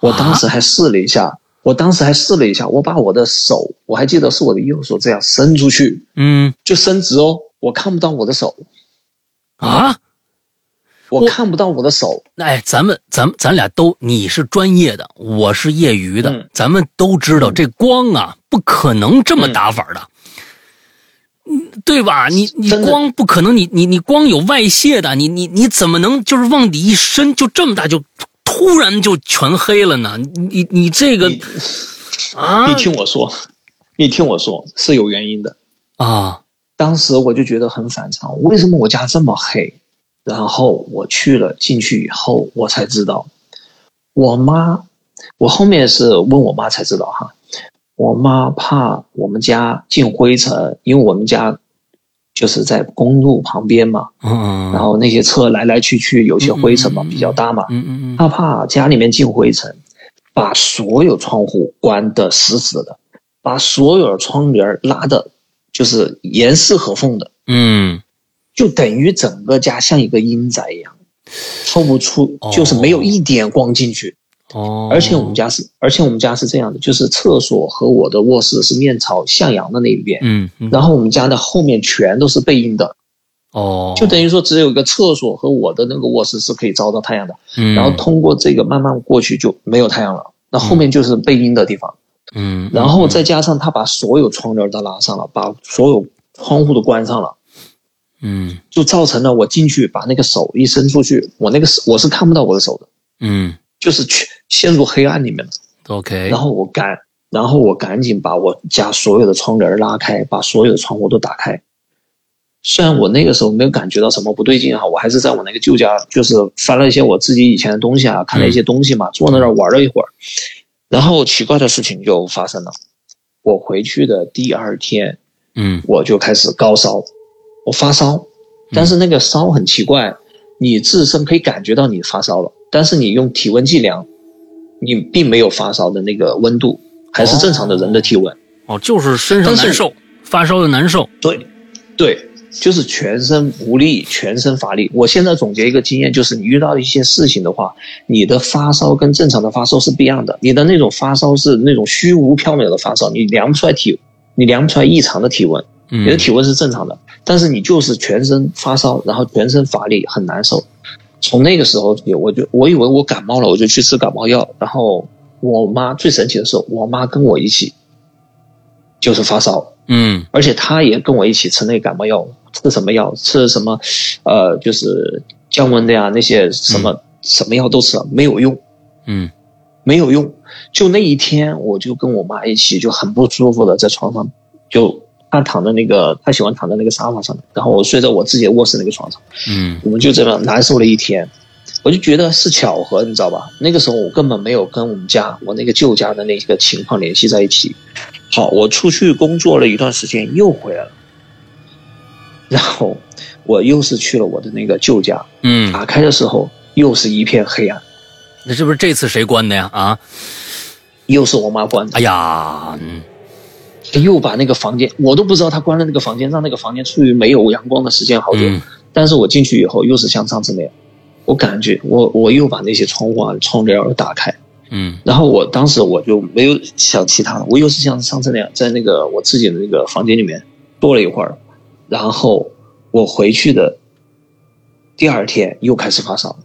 我当时还试了一下，我当时还试了一下，我把我的手，我还记得是我的右手这样伸出去，嗯就伸直哦，我看不到我的手，啊，我看不到我的手。哎，咱们咱们咱俩都，你是专业的，我是业余的，嗯咱们都知道这光啊不可能这么打法的。嗯，对吧？你你的光不可能，你你你光有外泄的，你你你怎么能就是往里一伸就这么大就突然就全黑了呢？你你你这个啊你听我说，你听我说是有原因的。啊当时我就觉得很反常，为什么我家这么黑？然后我去了，进去以后我才知道，我妈，我后面是问我妈才知道哈，我妈怕我们家进灰尘，因为我们家就是在公路旁边嘛，嗯，然后那些车来来去去，有些灰尘嘛比较大嘛，嗯嗯嗯。她怕家里面进灰尘，把所有窗户关得死死的，把所有的窗帘拉的，就是严丝合缝的，嗯。就等于整个家像一个阴宅一样，透不出，就是没有一点光进去。哦，而且我们家是，而且我们家是这样的，就是厕所和我的卧室是面朝向阳的那一边，嗯嗯。然后我们家的后面全都是背阴的，哦，就等于说只有一个厕所和我的那个卧室是可以照到太阳的。嗯，然后通过这个慢慢过去就没有太阳了，那后面就是背阴的地方。嗯，然后再加上他把所有窗帘都拉上了，把所有窗户都关上了，嗯。就造成了我进去把那个手一伸出去，我那个手我是看不到我的手的，嗯就是去陷入黑暗里面了。，OK，然后我赶，然后我赶紧把我家所有的窗帘拉开，把所有的窗户都打开。虽然我那个时候没有感觉到什么不对劲哈，我还是在我那个旧家，就是翻了一些我自己以前的东西啊，看了一些东西嘛，坐那儿玩了一会儿。然后奇怪的事情就发生了，我回去的第二天，嗯我就开始高烧，我发烧，但是那个烧很奇怪，你自身可以感觉到你发烧了，但是你用体温计量，你并没有发烧的那个温度，还是正常的人的体温。哦，就是身上难受，发烧的难受，对，对，就是全身无力，全身乏力。我现在总结一个经验，就是你遇到一些事情的话，你的发烧跟正常的发烧是不一样的。你的那种发烧是那种虚无缥缈的发烧，你量不出来体，你量不出来异常的体温，你的嗯体温是正常的，但是你就是全身发烧，然后全身乏力，很难受。从那个时候起，我就我以为我感冒了，我就去吃感冒药。然后我妈最神奇的是，我妈跟我一起就是发烧，嗯而且她也跟我一起吃那感冒药，吃什么药？吃什么？呃，就是降温的呀，那些什么、什么药都吃了，没有用，嗯没有用。就那一天，我就跟我妈一起，就很不舒服的在床上，就她躺在那个，他喜欢躺在那个沙发上面，然后我睡在我自己的卧室那个床上，嗯我们就这样难受了一天。我就觉得是巧合，你知道吧？那个时候我根本没有跟我们家我那个旧家的那个情况联系在一起。好，我出去工作了一段时间，又回来了，然后我又是去了我的那个旧家，嗯，打开的时候又是一片黑暗，那是不是这次谁关的呀？啊，又是我妈关的哎，呀，嗯又把那个房间，我都不知道他关了那个房间，让那个房间处于没有阳光的时间好久。嗯。但是我进去以后又是像上次那样，我感觉我我又把那些窗户啊、窗帘儿打开，嗯。然后我当时我就没有想其他的，我又是像上次那样在那个我自己的那个房间里面坐了一会儿，然后我回去的第二天又开始发烧，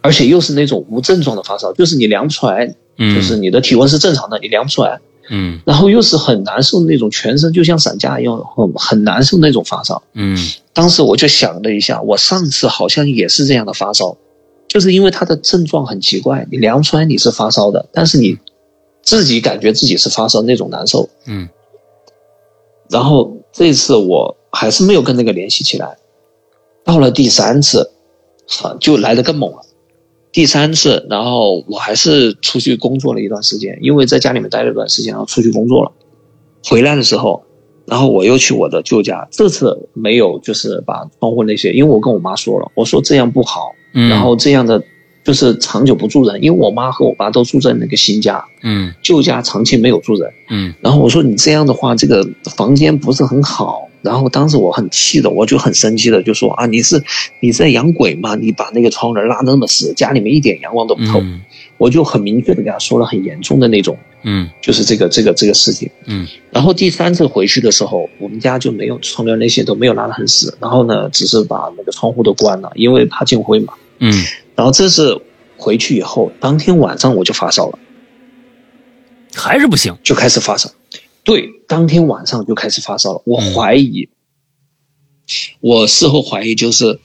而且又是那种无症状的发烧，就是你量不出来，嗯，就是你的体温是正常的，你量不出来，嗯然后又是很难受的那种，全身就像散架一样，很很难受那种发烧。嗯当时我就想了一下，我上次好像也是这样的发烧，就是因为它的症状很奇怪，你量出来你是发烧的，但是你自己感觉自己是发烧那种难受。嗯然后这次我还是没有跟那个联系起来，到了第三次，啊，就来的更猛了。第三次，然后我还是出去工作了一段时间，因为在家里面待了一段时间，然后出去工作了。回来的时候，然后我又去我的旧家，这次没有就是把窗户那些，因为我跟我妈说了，我说这样不好，嗯，然后这样的就是长久不住人，因为我妈和我爸都住在那个新家，嗯旧家长期没有住人。嗯然后我说你这样的话，这个房间不是很好。然后当时我很气的，我就很生气的就说啊，你是你在养鬼吗？你把那个窗帘拉那么死，家里面一点阳光都不透。嗯我就很明确的跟他说了很严重的那种，嗯就是这个这个这个事情。嗯然后第三次回去的时候，我们家就没有窗帘那些都没有拉得很死，然后呢，只是把那个窗户都关了，因为怕进灰嘛。嗯然后这次回去以后，当天晚上我就发烧了。还是不行。就开始发烧。对，当天晚上就开始发烧了。我怀疑，我事后怀疑就是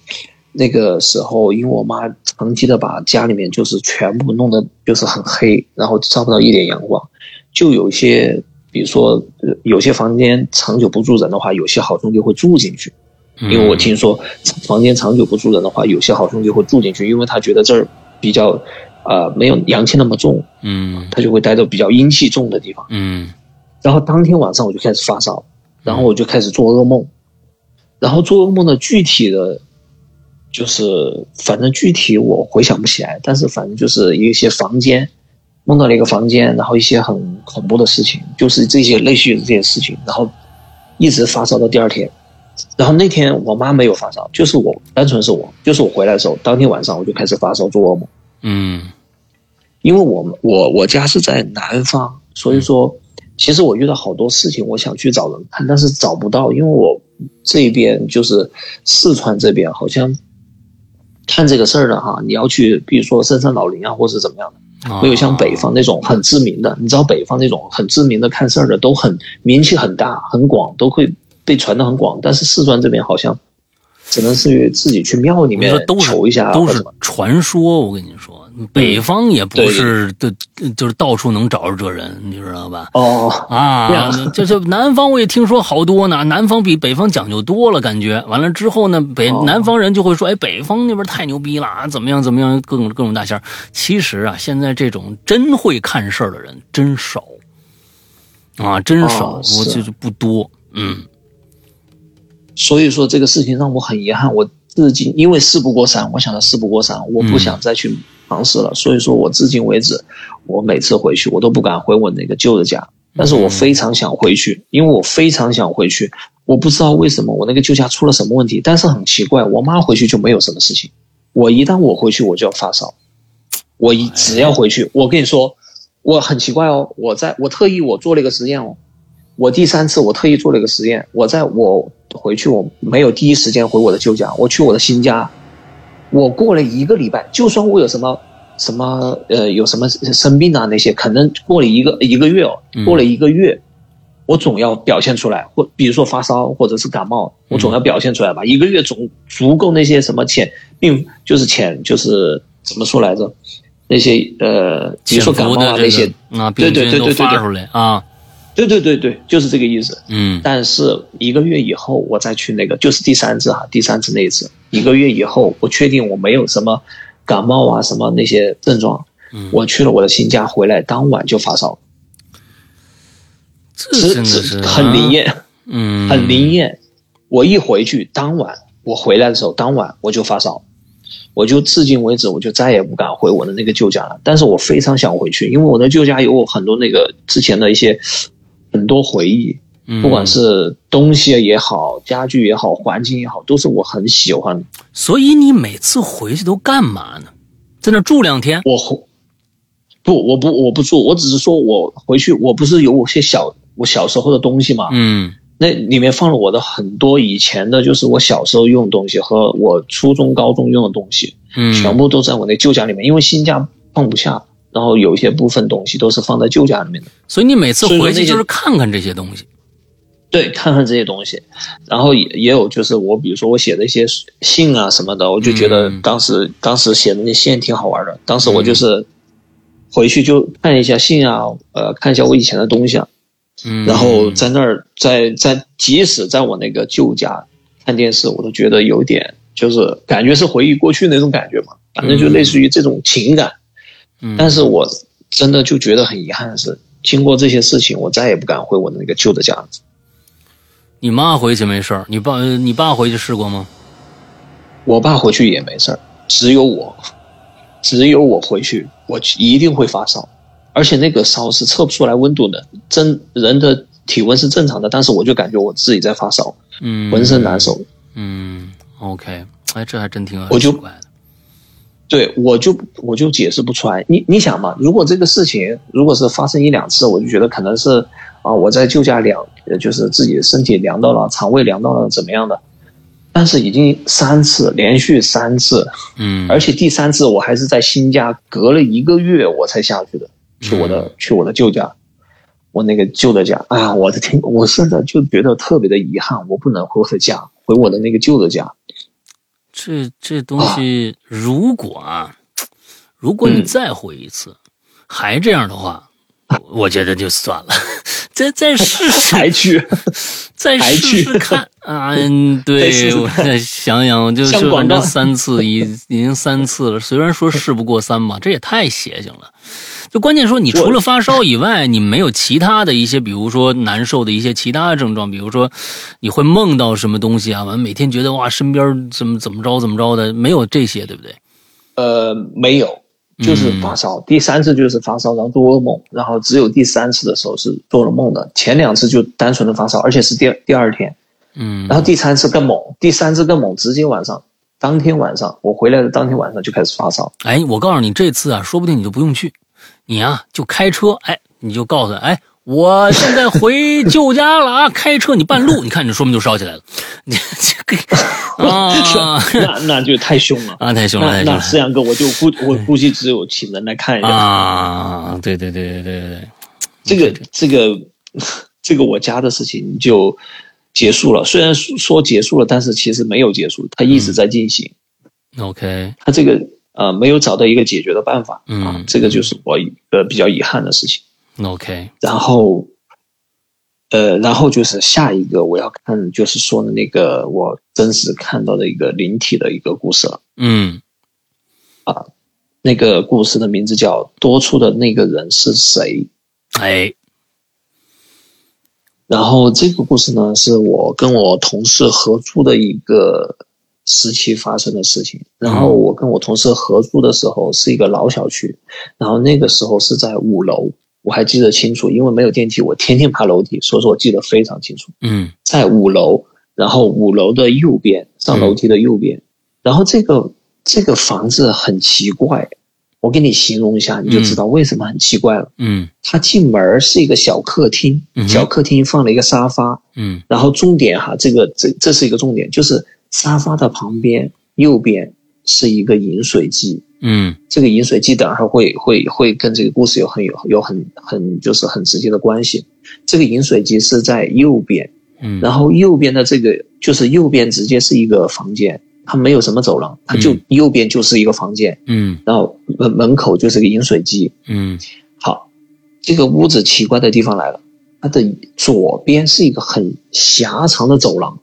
那个时候，因为我妈长期的把家里面就是全部弄得就是很黑，然后照不到一点阳光，就有些，比如说呃有些房间长久不住人的话，有些好兄弟会住进去。因因为我听说房间长久不住人的话，有些好兄弟会住进去，因为他觉得这儿比较，呃，没有阳气那么重，嗯他就会待到比较阴气重的地方。嗯然后当天晚上我就开始发烧，然后我就开始做噩梦，然后做噩梦的具体的，就是反正具体我回想不起来，但是反正就是一些房间，梦到了一个房间，然后一些很恐怖的事情，就是这些类似于这些事情，然后一直发烧到第二天，然后那天我妈没有发烧，就是我单纯是我，就是我回来的时候，当天晚上我就开始发烧做噩梦。嗯。因为我我我家是在南方，所以说其实我遇到好多事情，我想去找人看，但是找不到，因为我这边就是四川这边好像看这个事儿的哈，你要去比如说深山老林啊，或是怎么样的，啊。没有像北方那种很知名的，你知道北方那种很知名的看事儿的都很名气很大很广，都会被传的很广，但是四川这边好像只能是自己去庙里面求一下都是或者什么。传说，我跟你说，北方也不是的，就是到处能找着这人，你知道吧？哦。啊 这样，这这南方我也听说好多呢，南方比北方讲究多了，感觉。完了之后呢，北、哦。南方人就会说，哎，北方那边太牛逼了，啊怎么样怎么样，各种各种大仙。其实啊，现在这种真会看事儿的人真少，啊，真少，我就是。不多，嗯。所以说这个事情让我很遗憾，我至今因为事不过三，我想到事不过三，我不想再去尝试了。所以说我至今为止，我每次回去我都不敢回我那个旧的家，但是我非常想回去，因为我非常想回去。我不知道为什么我那个旧家出了什么问题，但是很奇怪，我妈回去就没有什么事情，我一旦我回去我就要发烧，我一只要回去，我跟你说，我很奇怪哦，我在我特意我做了一个实验哦，我第三次我特意做了一个实验，我在我回去我没有第一时间回我的旧家，我去我的新家，我过了一个礼拜，就算我有什么什么呃有什么生病啊那些，可能过了一个一个月哦，过了一个月，我总要表现出来，或比如说发烧或者是感冒，我总要表现出来吧，一个月总足够那些什么潜病就是潜就是怎么说来着，那些呃比如说感冒啊那些，啊，对病菌都对对对对啊，对对对对，就是这个意思。嗯。但是一个月以后我再去那个，就是第三次哈，第三次那一次，一个月以后我确定我没有什么感冒啊什么那些症状，嗯，我去了我的新家，回来当晚就发烧，这真的是很灵，验，嗯，很灵验。我一回去当晚，我回来的时候当晚我就发烧，我就至今为止我就再也不敢回我的那个旧家了。但是我非常想回去，因为我的旧家有我很多那个之前的一些很多回忆，嗯不管是东西也好，家具也好，环境也好，都是我很喜欢的。所以你每次回去都干嘛呢？在那住两天？我回不，我不，我不住，我只是说我回去，我不是有我些小我小时候的东西嘛，嗯那里面放了我的很多以前的，就是我小时候用的东西和我初中、高中用的东西，嗯，全部都在我那旧家里面，因为新家放不下，然后有一些部分东西都是放在旧家里面的。所以你每次回去就是看看这些东西。对，看看这些东西，然后也也有就是我比如说我写的一些信啊什么的，我就觉得嗯当时、当时写的那信挺好玩的。当时我就是回去就看一下信啊，呃，看一下我以前的东西啊，嗯，然后在那儿在在即使在我那个旧家看电视，我都觉得有点就是感觉是回忆过去那种感觉嘛，反正就类似于这种情感。嗯，但是我真的就觉得很遗憾的是，经过这些事情，我再也不敢回我的那个旧的家了。你妈回去没事儿，你爸你爸回去试过吗？我爸回去也没事儿，只有我，只有我回去，我一定会发烧，而且那个烧是测不出来温度的，真人的体温是正常的，但是我就感觉我自己在发烧，嗯，浑身难受。嗯，OK，哎，这还真挺我就奇怪的。对，我就我就解释不出来。你你想嘛，如果这个事情如果是发生一两次，我就觉得可能是啊，我在旧家凉，呃就是自己的身体凉到了，肠胃凉到了怎么样的。但是已经三次，连续三次，嗯，而且第三次我还是在新家，隔了一个月我才下去的，去我的、去我的旧家，我那个旧的家啊，我的天，我现在就觉得特别的遗憾，我不能回我的家，回我的那个旧的家。这这东西，如果啊，如果你嗯再回一次，还这样的话，我我觉得就算了，再再试试，还去，再试试看啊！嗯，对，再试试我再想想，就像广告是反正三次已已经三次了，虽然说事不过三吧，这也太邪性了。就关键说，你除了发烧以外，你没有其他的一些，比如说难受的一些其他的症状，比如说你会梦到什么东西啊？完每天觉得哇，身边怎么怎么着怎么着的，没有这些，对不对？呃，没有，就是发烧。第三次就是发烧，然后做噩梦，然后只有第三次的时候是做了梦的，前两次就单纯的发烧，而且是第二第二天，嗯然后第三次更猛，第三次更猛，直接晚上，当天晚上我回来的当天晚上就开始发烧。哎，我告诉你，这次啊，说不定你就不用去，你啊就开车，哎，你就告诉他，哎，我现在回舅家了啊，开车你半路，你看你说明就烧起来了，你 这个 啊那那就太凶了。啊，太凶了，那那思阳哥，我就估我估计只有请人来看一下。啊！对对对对对对对，这个这个这个我家的事情就结束了。虽然说结束了，但是其实没有结束，它一直在进行。OK，它这个呃没有找到一个解决的办法嗯啊，这个就是我一个比较遗憾的事情。OK，然后，呃，然后就是下一个我要看，就是说的那个我真实看到的一个灵体的一个故事了。嗯那个故事的名字叫《多出的那个人是谁》。哎，然后这个故事呢，是我跟我同事合租的一个时期发生的事情。然后我跟我同事合租的时候是一个老小区，然后那个时候是在五楼，我还记得清楚，因为没有电梯，我天天爬楼梯，所以说我记得非常清楚。嗯在五楼，然后五楼的右边，上楼梯的右边，然后这个这个房子很奇怪，我给你形容一下，你就知道为什么很奇怪了。嗯他进门是一个小客厅，嗯小客厅放了一个沙发，嗯然后重点哈，这个这这是一个重点，就是沙发的旁边右边是一个饮水机，嗯这个饮水机等会儿会会会跟这个故事有很有有很很就是很直接的关系。这个饮水机是在右边，嗯，然后右边的这个就是右边直接是一个房间，它没有什么走廊，它就嗯右边就是一个房间，嗯然后门门口就是个饮水机。嗯好，这个屋子奇怪的地方来了，它的左边是一个很狭长的走廊，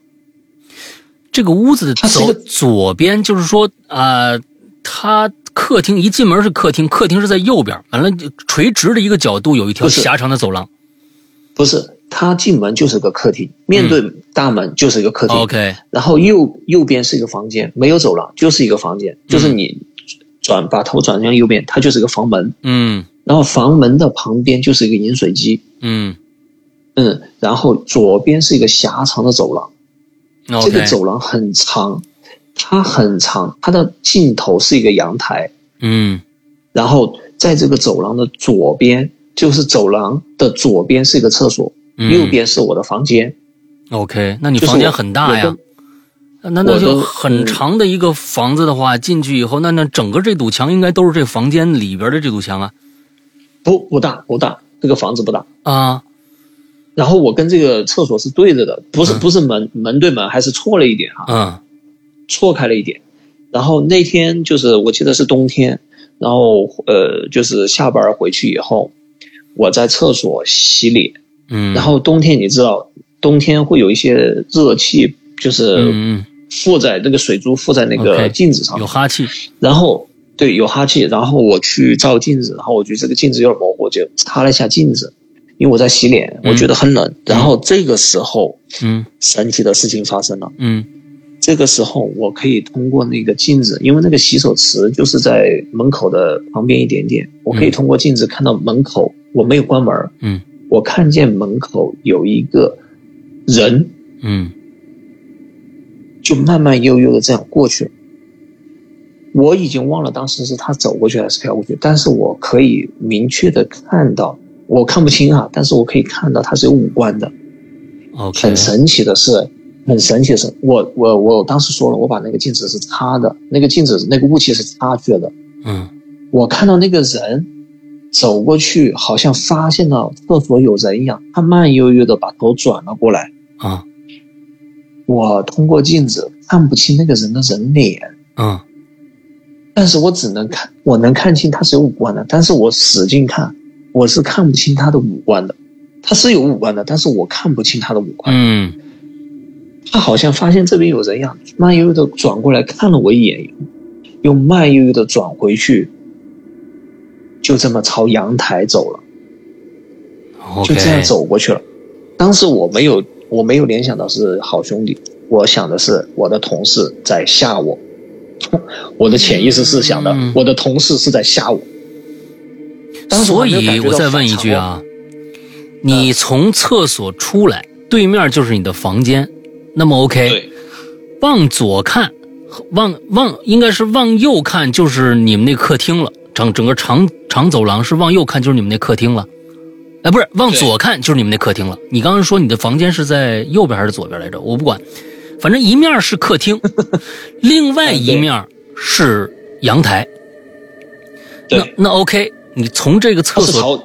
这个屋子的走它是个左边，就是说啊、它客厅一进门是客厅，客厅是在右边，完了垂直的一个角度有一条狭长的走廊。不是，它进门就是个客厅，面对大门就是一个客厅，OK，然后右右边是一个房间，没有走廊，就是一个房间，就是你转把头转向右边，它就是个房门，嗯。然后房门的旁边就是一个饮水机，嗯。嗯，然后左边是一个狭长的走廊，这个走廊很长，它很长，它的尽头是一个阳台，嗯然后在这个走廊的左边，就是走廊的左边是一个厕所，嗯右边是我的房间。OK，那你房间很大呀。那那就很嗯长的一个房子的话，进去以后，那那整个这堵墙应该都是这房间里边的这堵墙啊不不大不大，这个房子不大。啊然后我跟这个厕所是对着的，不是嗯。不是门门对门，还是错了一点哈，嗯。错开了一点。然后那天就是我记得是冬天，然后呃就是下班回去以后，我在厕所洗脸，嗯，然后冬天你知道，冬天会有一些热气，就是嗯附在那个水珠附在那个镜子上。面，有哈气，然后对有哈气，然后我去照镜子，然后我觉得这个镜子有点模糊，我就擦了一下镜子，因为我在洗脸，我觉得很冷。然后这个时候，嗯神奇的事情发生了。嗯这个时候，我可以通过那个镜子，因为那个洗手池就是在门口的旁边一点点，我可以通过镜子看到门口，我没有关门，嗯我看见门口有一个人，嗯就慢慢悠悠的这样过去了。我已经忘了当时是他走过去还是飘过去，但是我可以明确的看到，我看不清啊，但是我可以看到他是有五官的。，OK，很神奇的是，很神奇的是，我我我当时说了，我把那个镜子是擦的，那个镜子那个雾气是擦去了的。嗯我看到那个人走过去，好像发现了厕所有人一样，他慢悠悠的把头转了过来。啊我通过镜子看不清那个人的人脸，嗯但是我只能看，我能看清他是有五官的，但是我使劲看，我是看不清他的五官的。他是有五官的，但是我看不清他的五官。嗯他好像发现这边有人一样，慢悠悠的转过来看了我一眼，又慢悠悠的转回去，就这么朝阳台走了就这样走过去了。当时我没有，我没有联想到是好兄弟，我想的是我的同事在吓我，我的潜意识是想的，嗯我的同事是在吓我。当时所以我再问一句啊，你从厕所出来，对面就是你的房间，那么 OK，往左看，往往应该是往右看就是你们那客厅了，整整个长长走廊是往右看就是你们那客厅了，哎，不是往左看就是你们那客厅了。你刚刚说你的房间是在右边还是左边来着？我不管，反正一面是客厅，另外一面是阳台。那，那 OK，你从这个厕所朝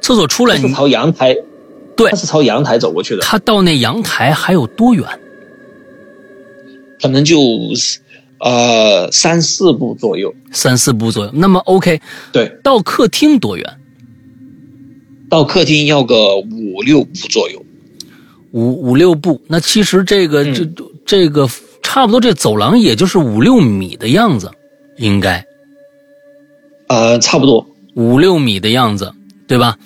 厕所出来，你朝阳台，对他是朝阳台走过去的，他到那阳台还有多远？可能就呃三四步左右。三四步左右。那么 OK，对，到客厅多远？到客厅要个五六步左右。五五六步。那其实这个、嗯这这个差不多，这走廊也就是五六米的样子，应该呃，差不多。五六米的样子，对吧？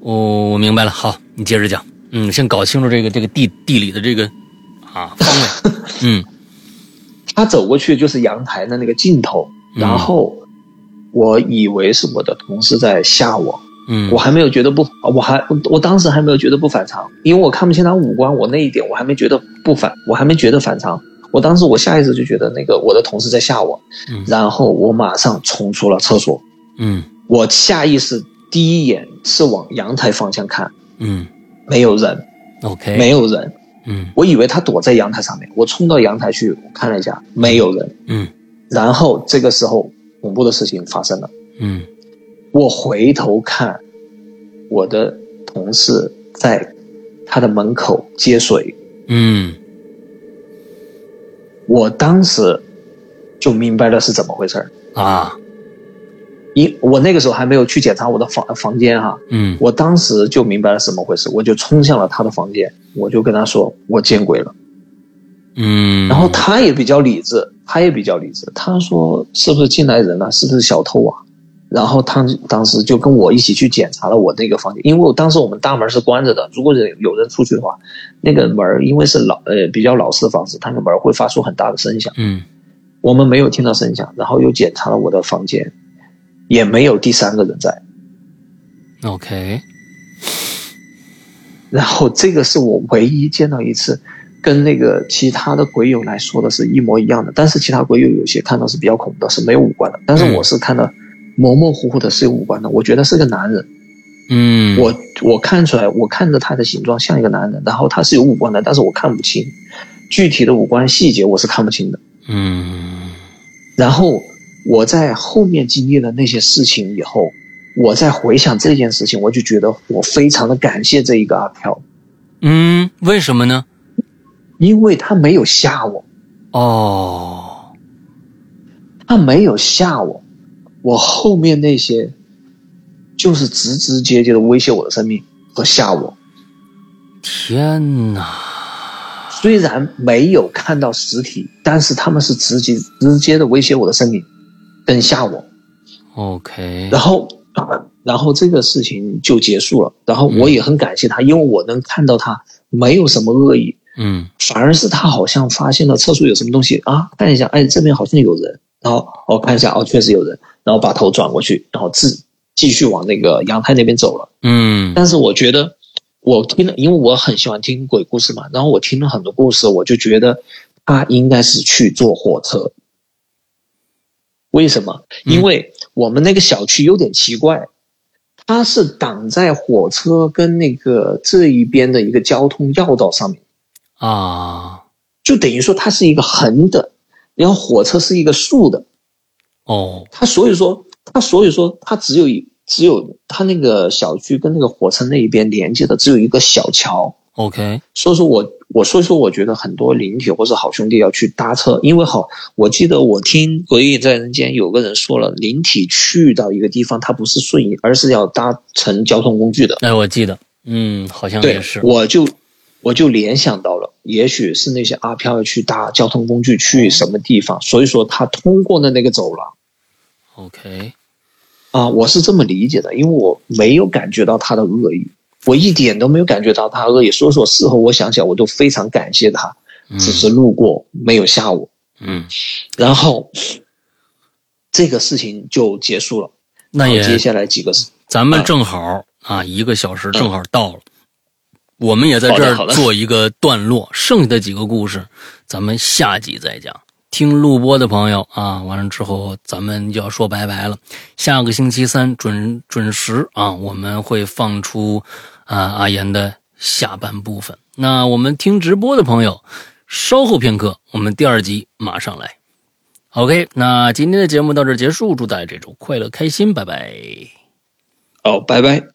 哦，我明白了。好，你接着讲。嗯，先搞清楚这个这个地地理的这个啊方位。嗯他走过去就是阳台的那个尽头，嗯然后我以为是我的同事在吓我，嗯我还没有觉得不，我还我当时还没有觉得不反常，因为我看不清他五官，我那一点我还没觉得不反，我还没觉得反常。我当时我下意识就觉得那个我的同事在吓我，嗯然后我马上冲出了厕所，嗯。我下意识第一眼是往阳台方向看，嗯。没有人，，OK，没有人，嗯。我以为他躲在阳台上面，我冲到阳台去看了一下，没有人。嗯。然后这个时候，恐怖的事情发生了。嗯。我回头看，我的同事在他的门口接水。嗯。我当时就明白了是怎么回事儿。啊。因我那个时候还没有去检查我的房房间哈，嗯我当时就明白了怎么回事，我就冲向了他的房间，我就跟他说我见鬼了。嗯，然后他也比较理智，他也比较理智。他说：“是不是进来人了？是不是小偷啊？”然后他当时就跟我一起去检查了我那个房间，因为我当时我们大门是关着的，如果有有人出去的话，那个门因为是老呃比较老式的房子，它那门会发出很大的声响。嗯我们没有听到声响，然后又检查了我的房间，也没有第三个人在。OK，然后这个是我唯一见到一次，跟那个其他的鬼友来说的是一模一样的。但是其他鬼友有些看到是比较恐怖的，是没有五官的。但是我是看到模模糊糊的是有五官的，我觉得是个男人。嗯，我我看出来，我看着他的形状像一个男人，然后他是有五官的，但是我看不清具体的五官细节，我是看不清的。嗯，然后我在后面经历了那些事情以后。我在回想这件事情，我就觉得我非常的感谢这一个阿飘。嗯，为什么呢？因为他没有吓我。哦，他没有吓我，我后面那些就是直直接接的威胁我的生命和吓我。天哪！虽然没有看到实体，但是他们是直接直接的威胁我的生命，跟下我。OK，然后。然后这个事情就结束了。然后我也很感谢他，因为我能看到他没有什么恶意，嗯，反而是他好像发现了厕所有什么东西啊，看一下，哎，这边好像有人，然后我看一下，哦确实有人，然后把头转过去，然后自继续往那个阳台那边走了，嗯。但是我觉得我听了，因为我很喜欢听鬼故事嘛，然后我听了很多故事，我就觉得他应该是去坐火车。为什么？因为我们那个小区有点奇怪，它是挡在火车跟那个这一边的一个交通要道上面，啊，就等于说它是一个横的，然后火车是一个竖的，哦，它所以说它所以说它只有一只有它那个小区跟那个火车那一边连接的只有一个小桥，OK，所以说我。我所以说，我觉得很多灵体或者好兄弟要去搭车，因为好，我记得我听《鬼影在人间》有个人说了，灵体去到一个地方，它不是瞬移，而是要搭乘交通工具的。哎，我记得，嗯，好像也是。我就我就联想到了，也许是那些阿飘要去搭交通工具去什么地方，所以说他通过的那个走廊。OK，啊，我是这么理解的，因为我没有感觉到他的恶意。我一点都没有感觉到他恶意，所以说事后我想想，我都非常感谢他，只是路过没有吓我。嗯，然后这个事情就结束了。那也接下来几个，咱们正好啊，一个小时正好到了，我们也在这儿做一个段落，剩下的几个故事咱们下集再讲。听录播的朋友啊，完了之后咱们就要说拜拜了。下个星期三准准时啊，我们会放出啊阿言的下半部分。那我们听直播的朋友，稍后片刻，我们第二集马上来。OK，那今天的节目到这结束，祝大家这周快乐开心，拜拜。哦，拜拜。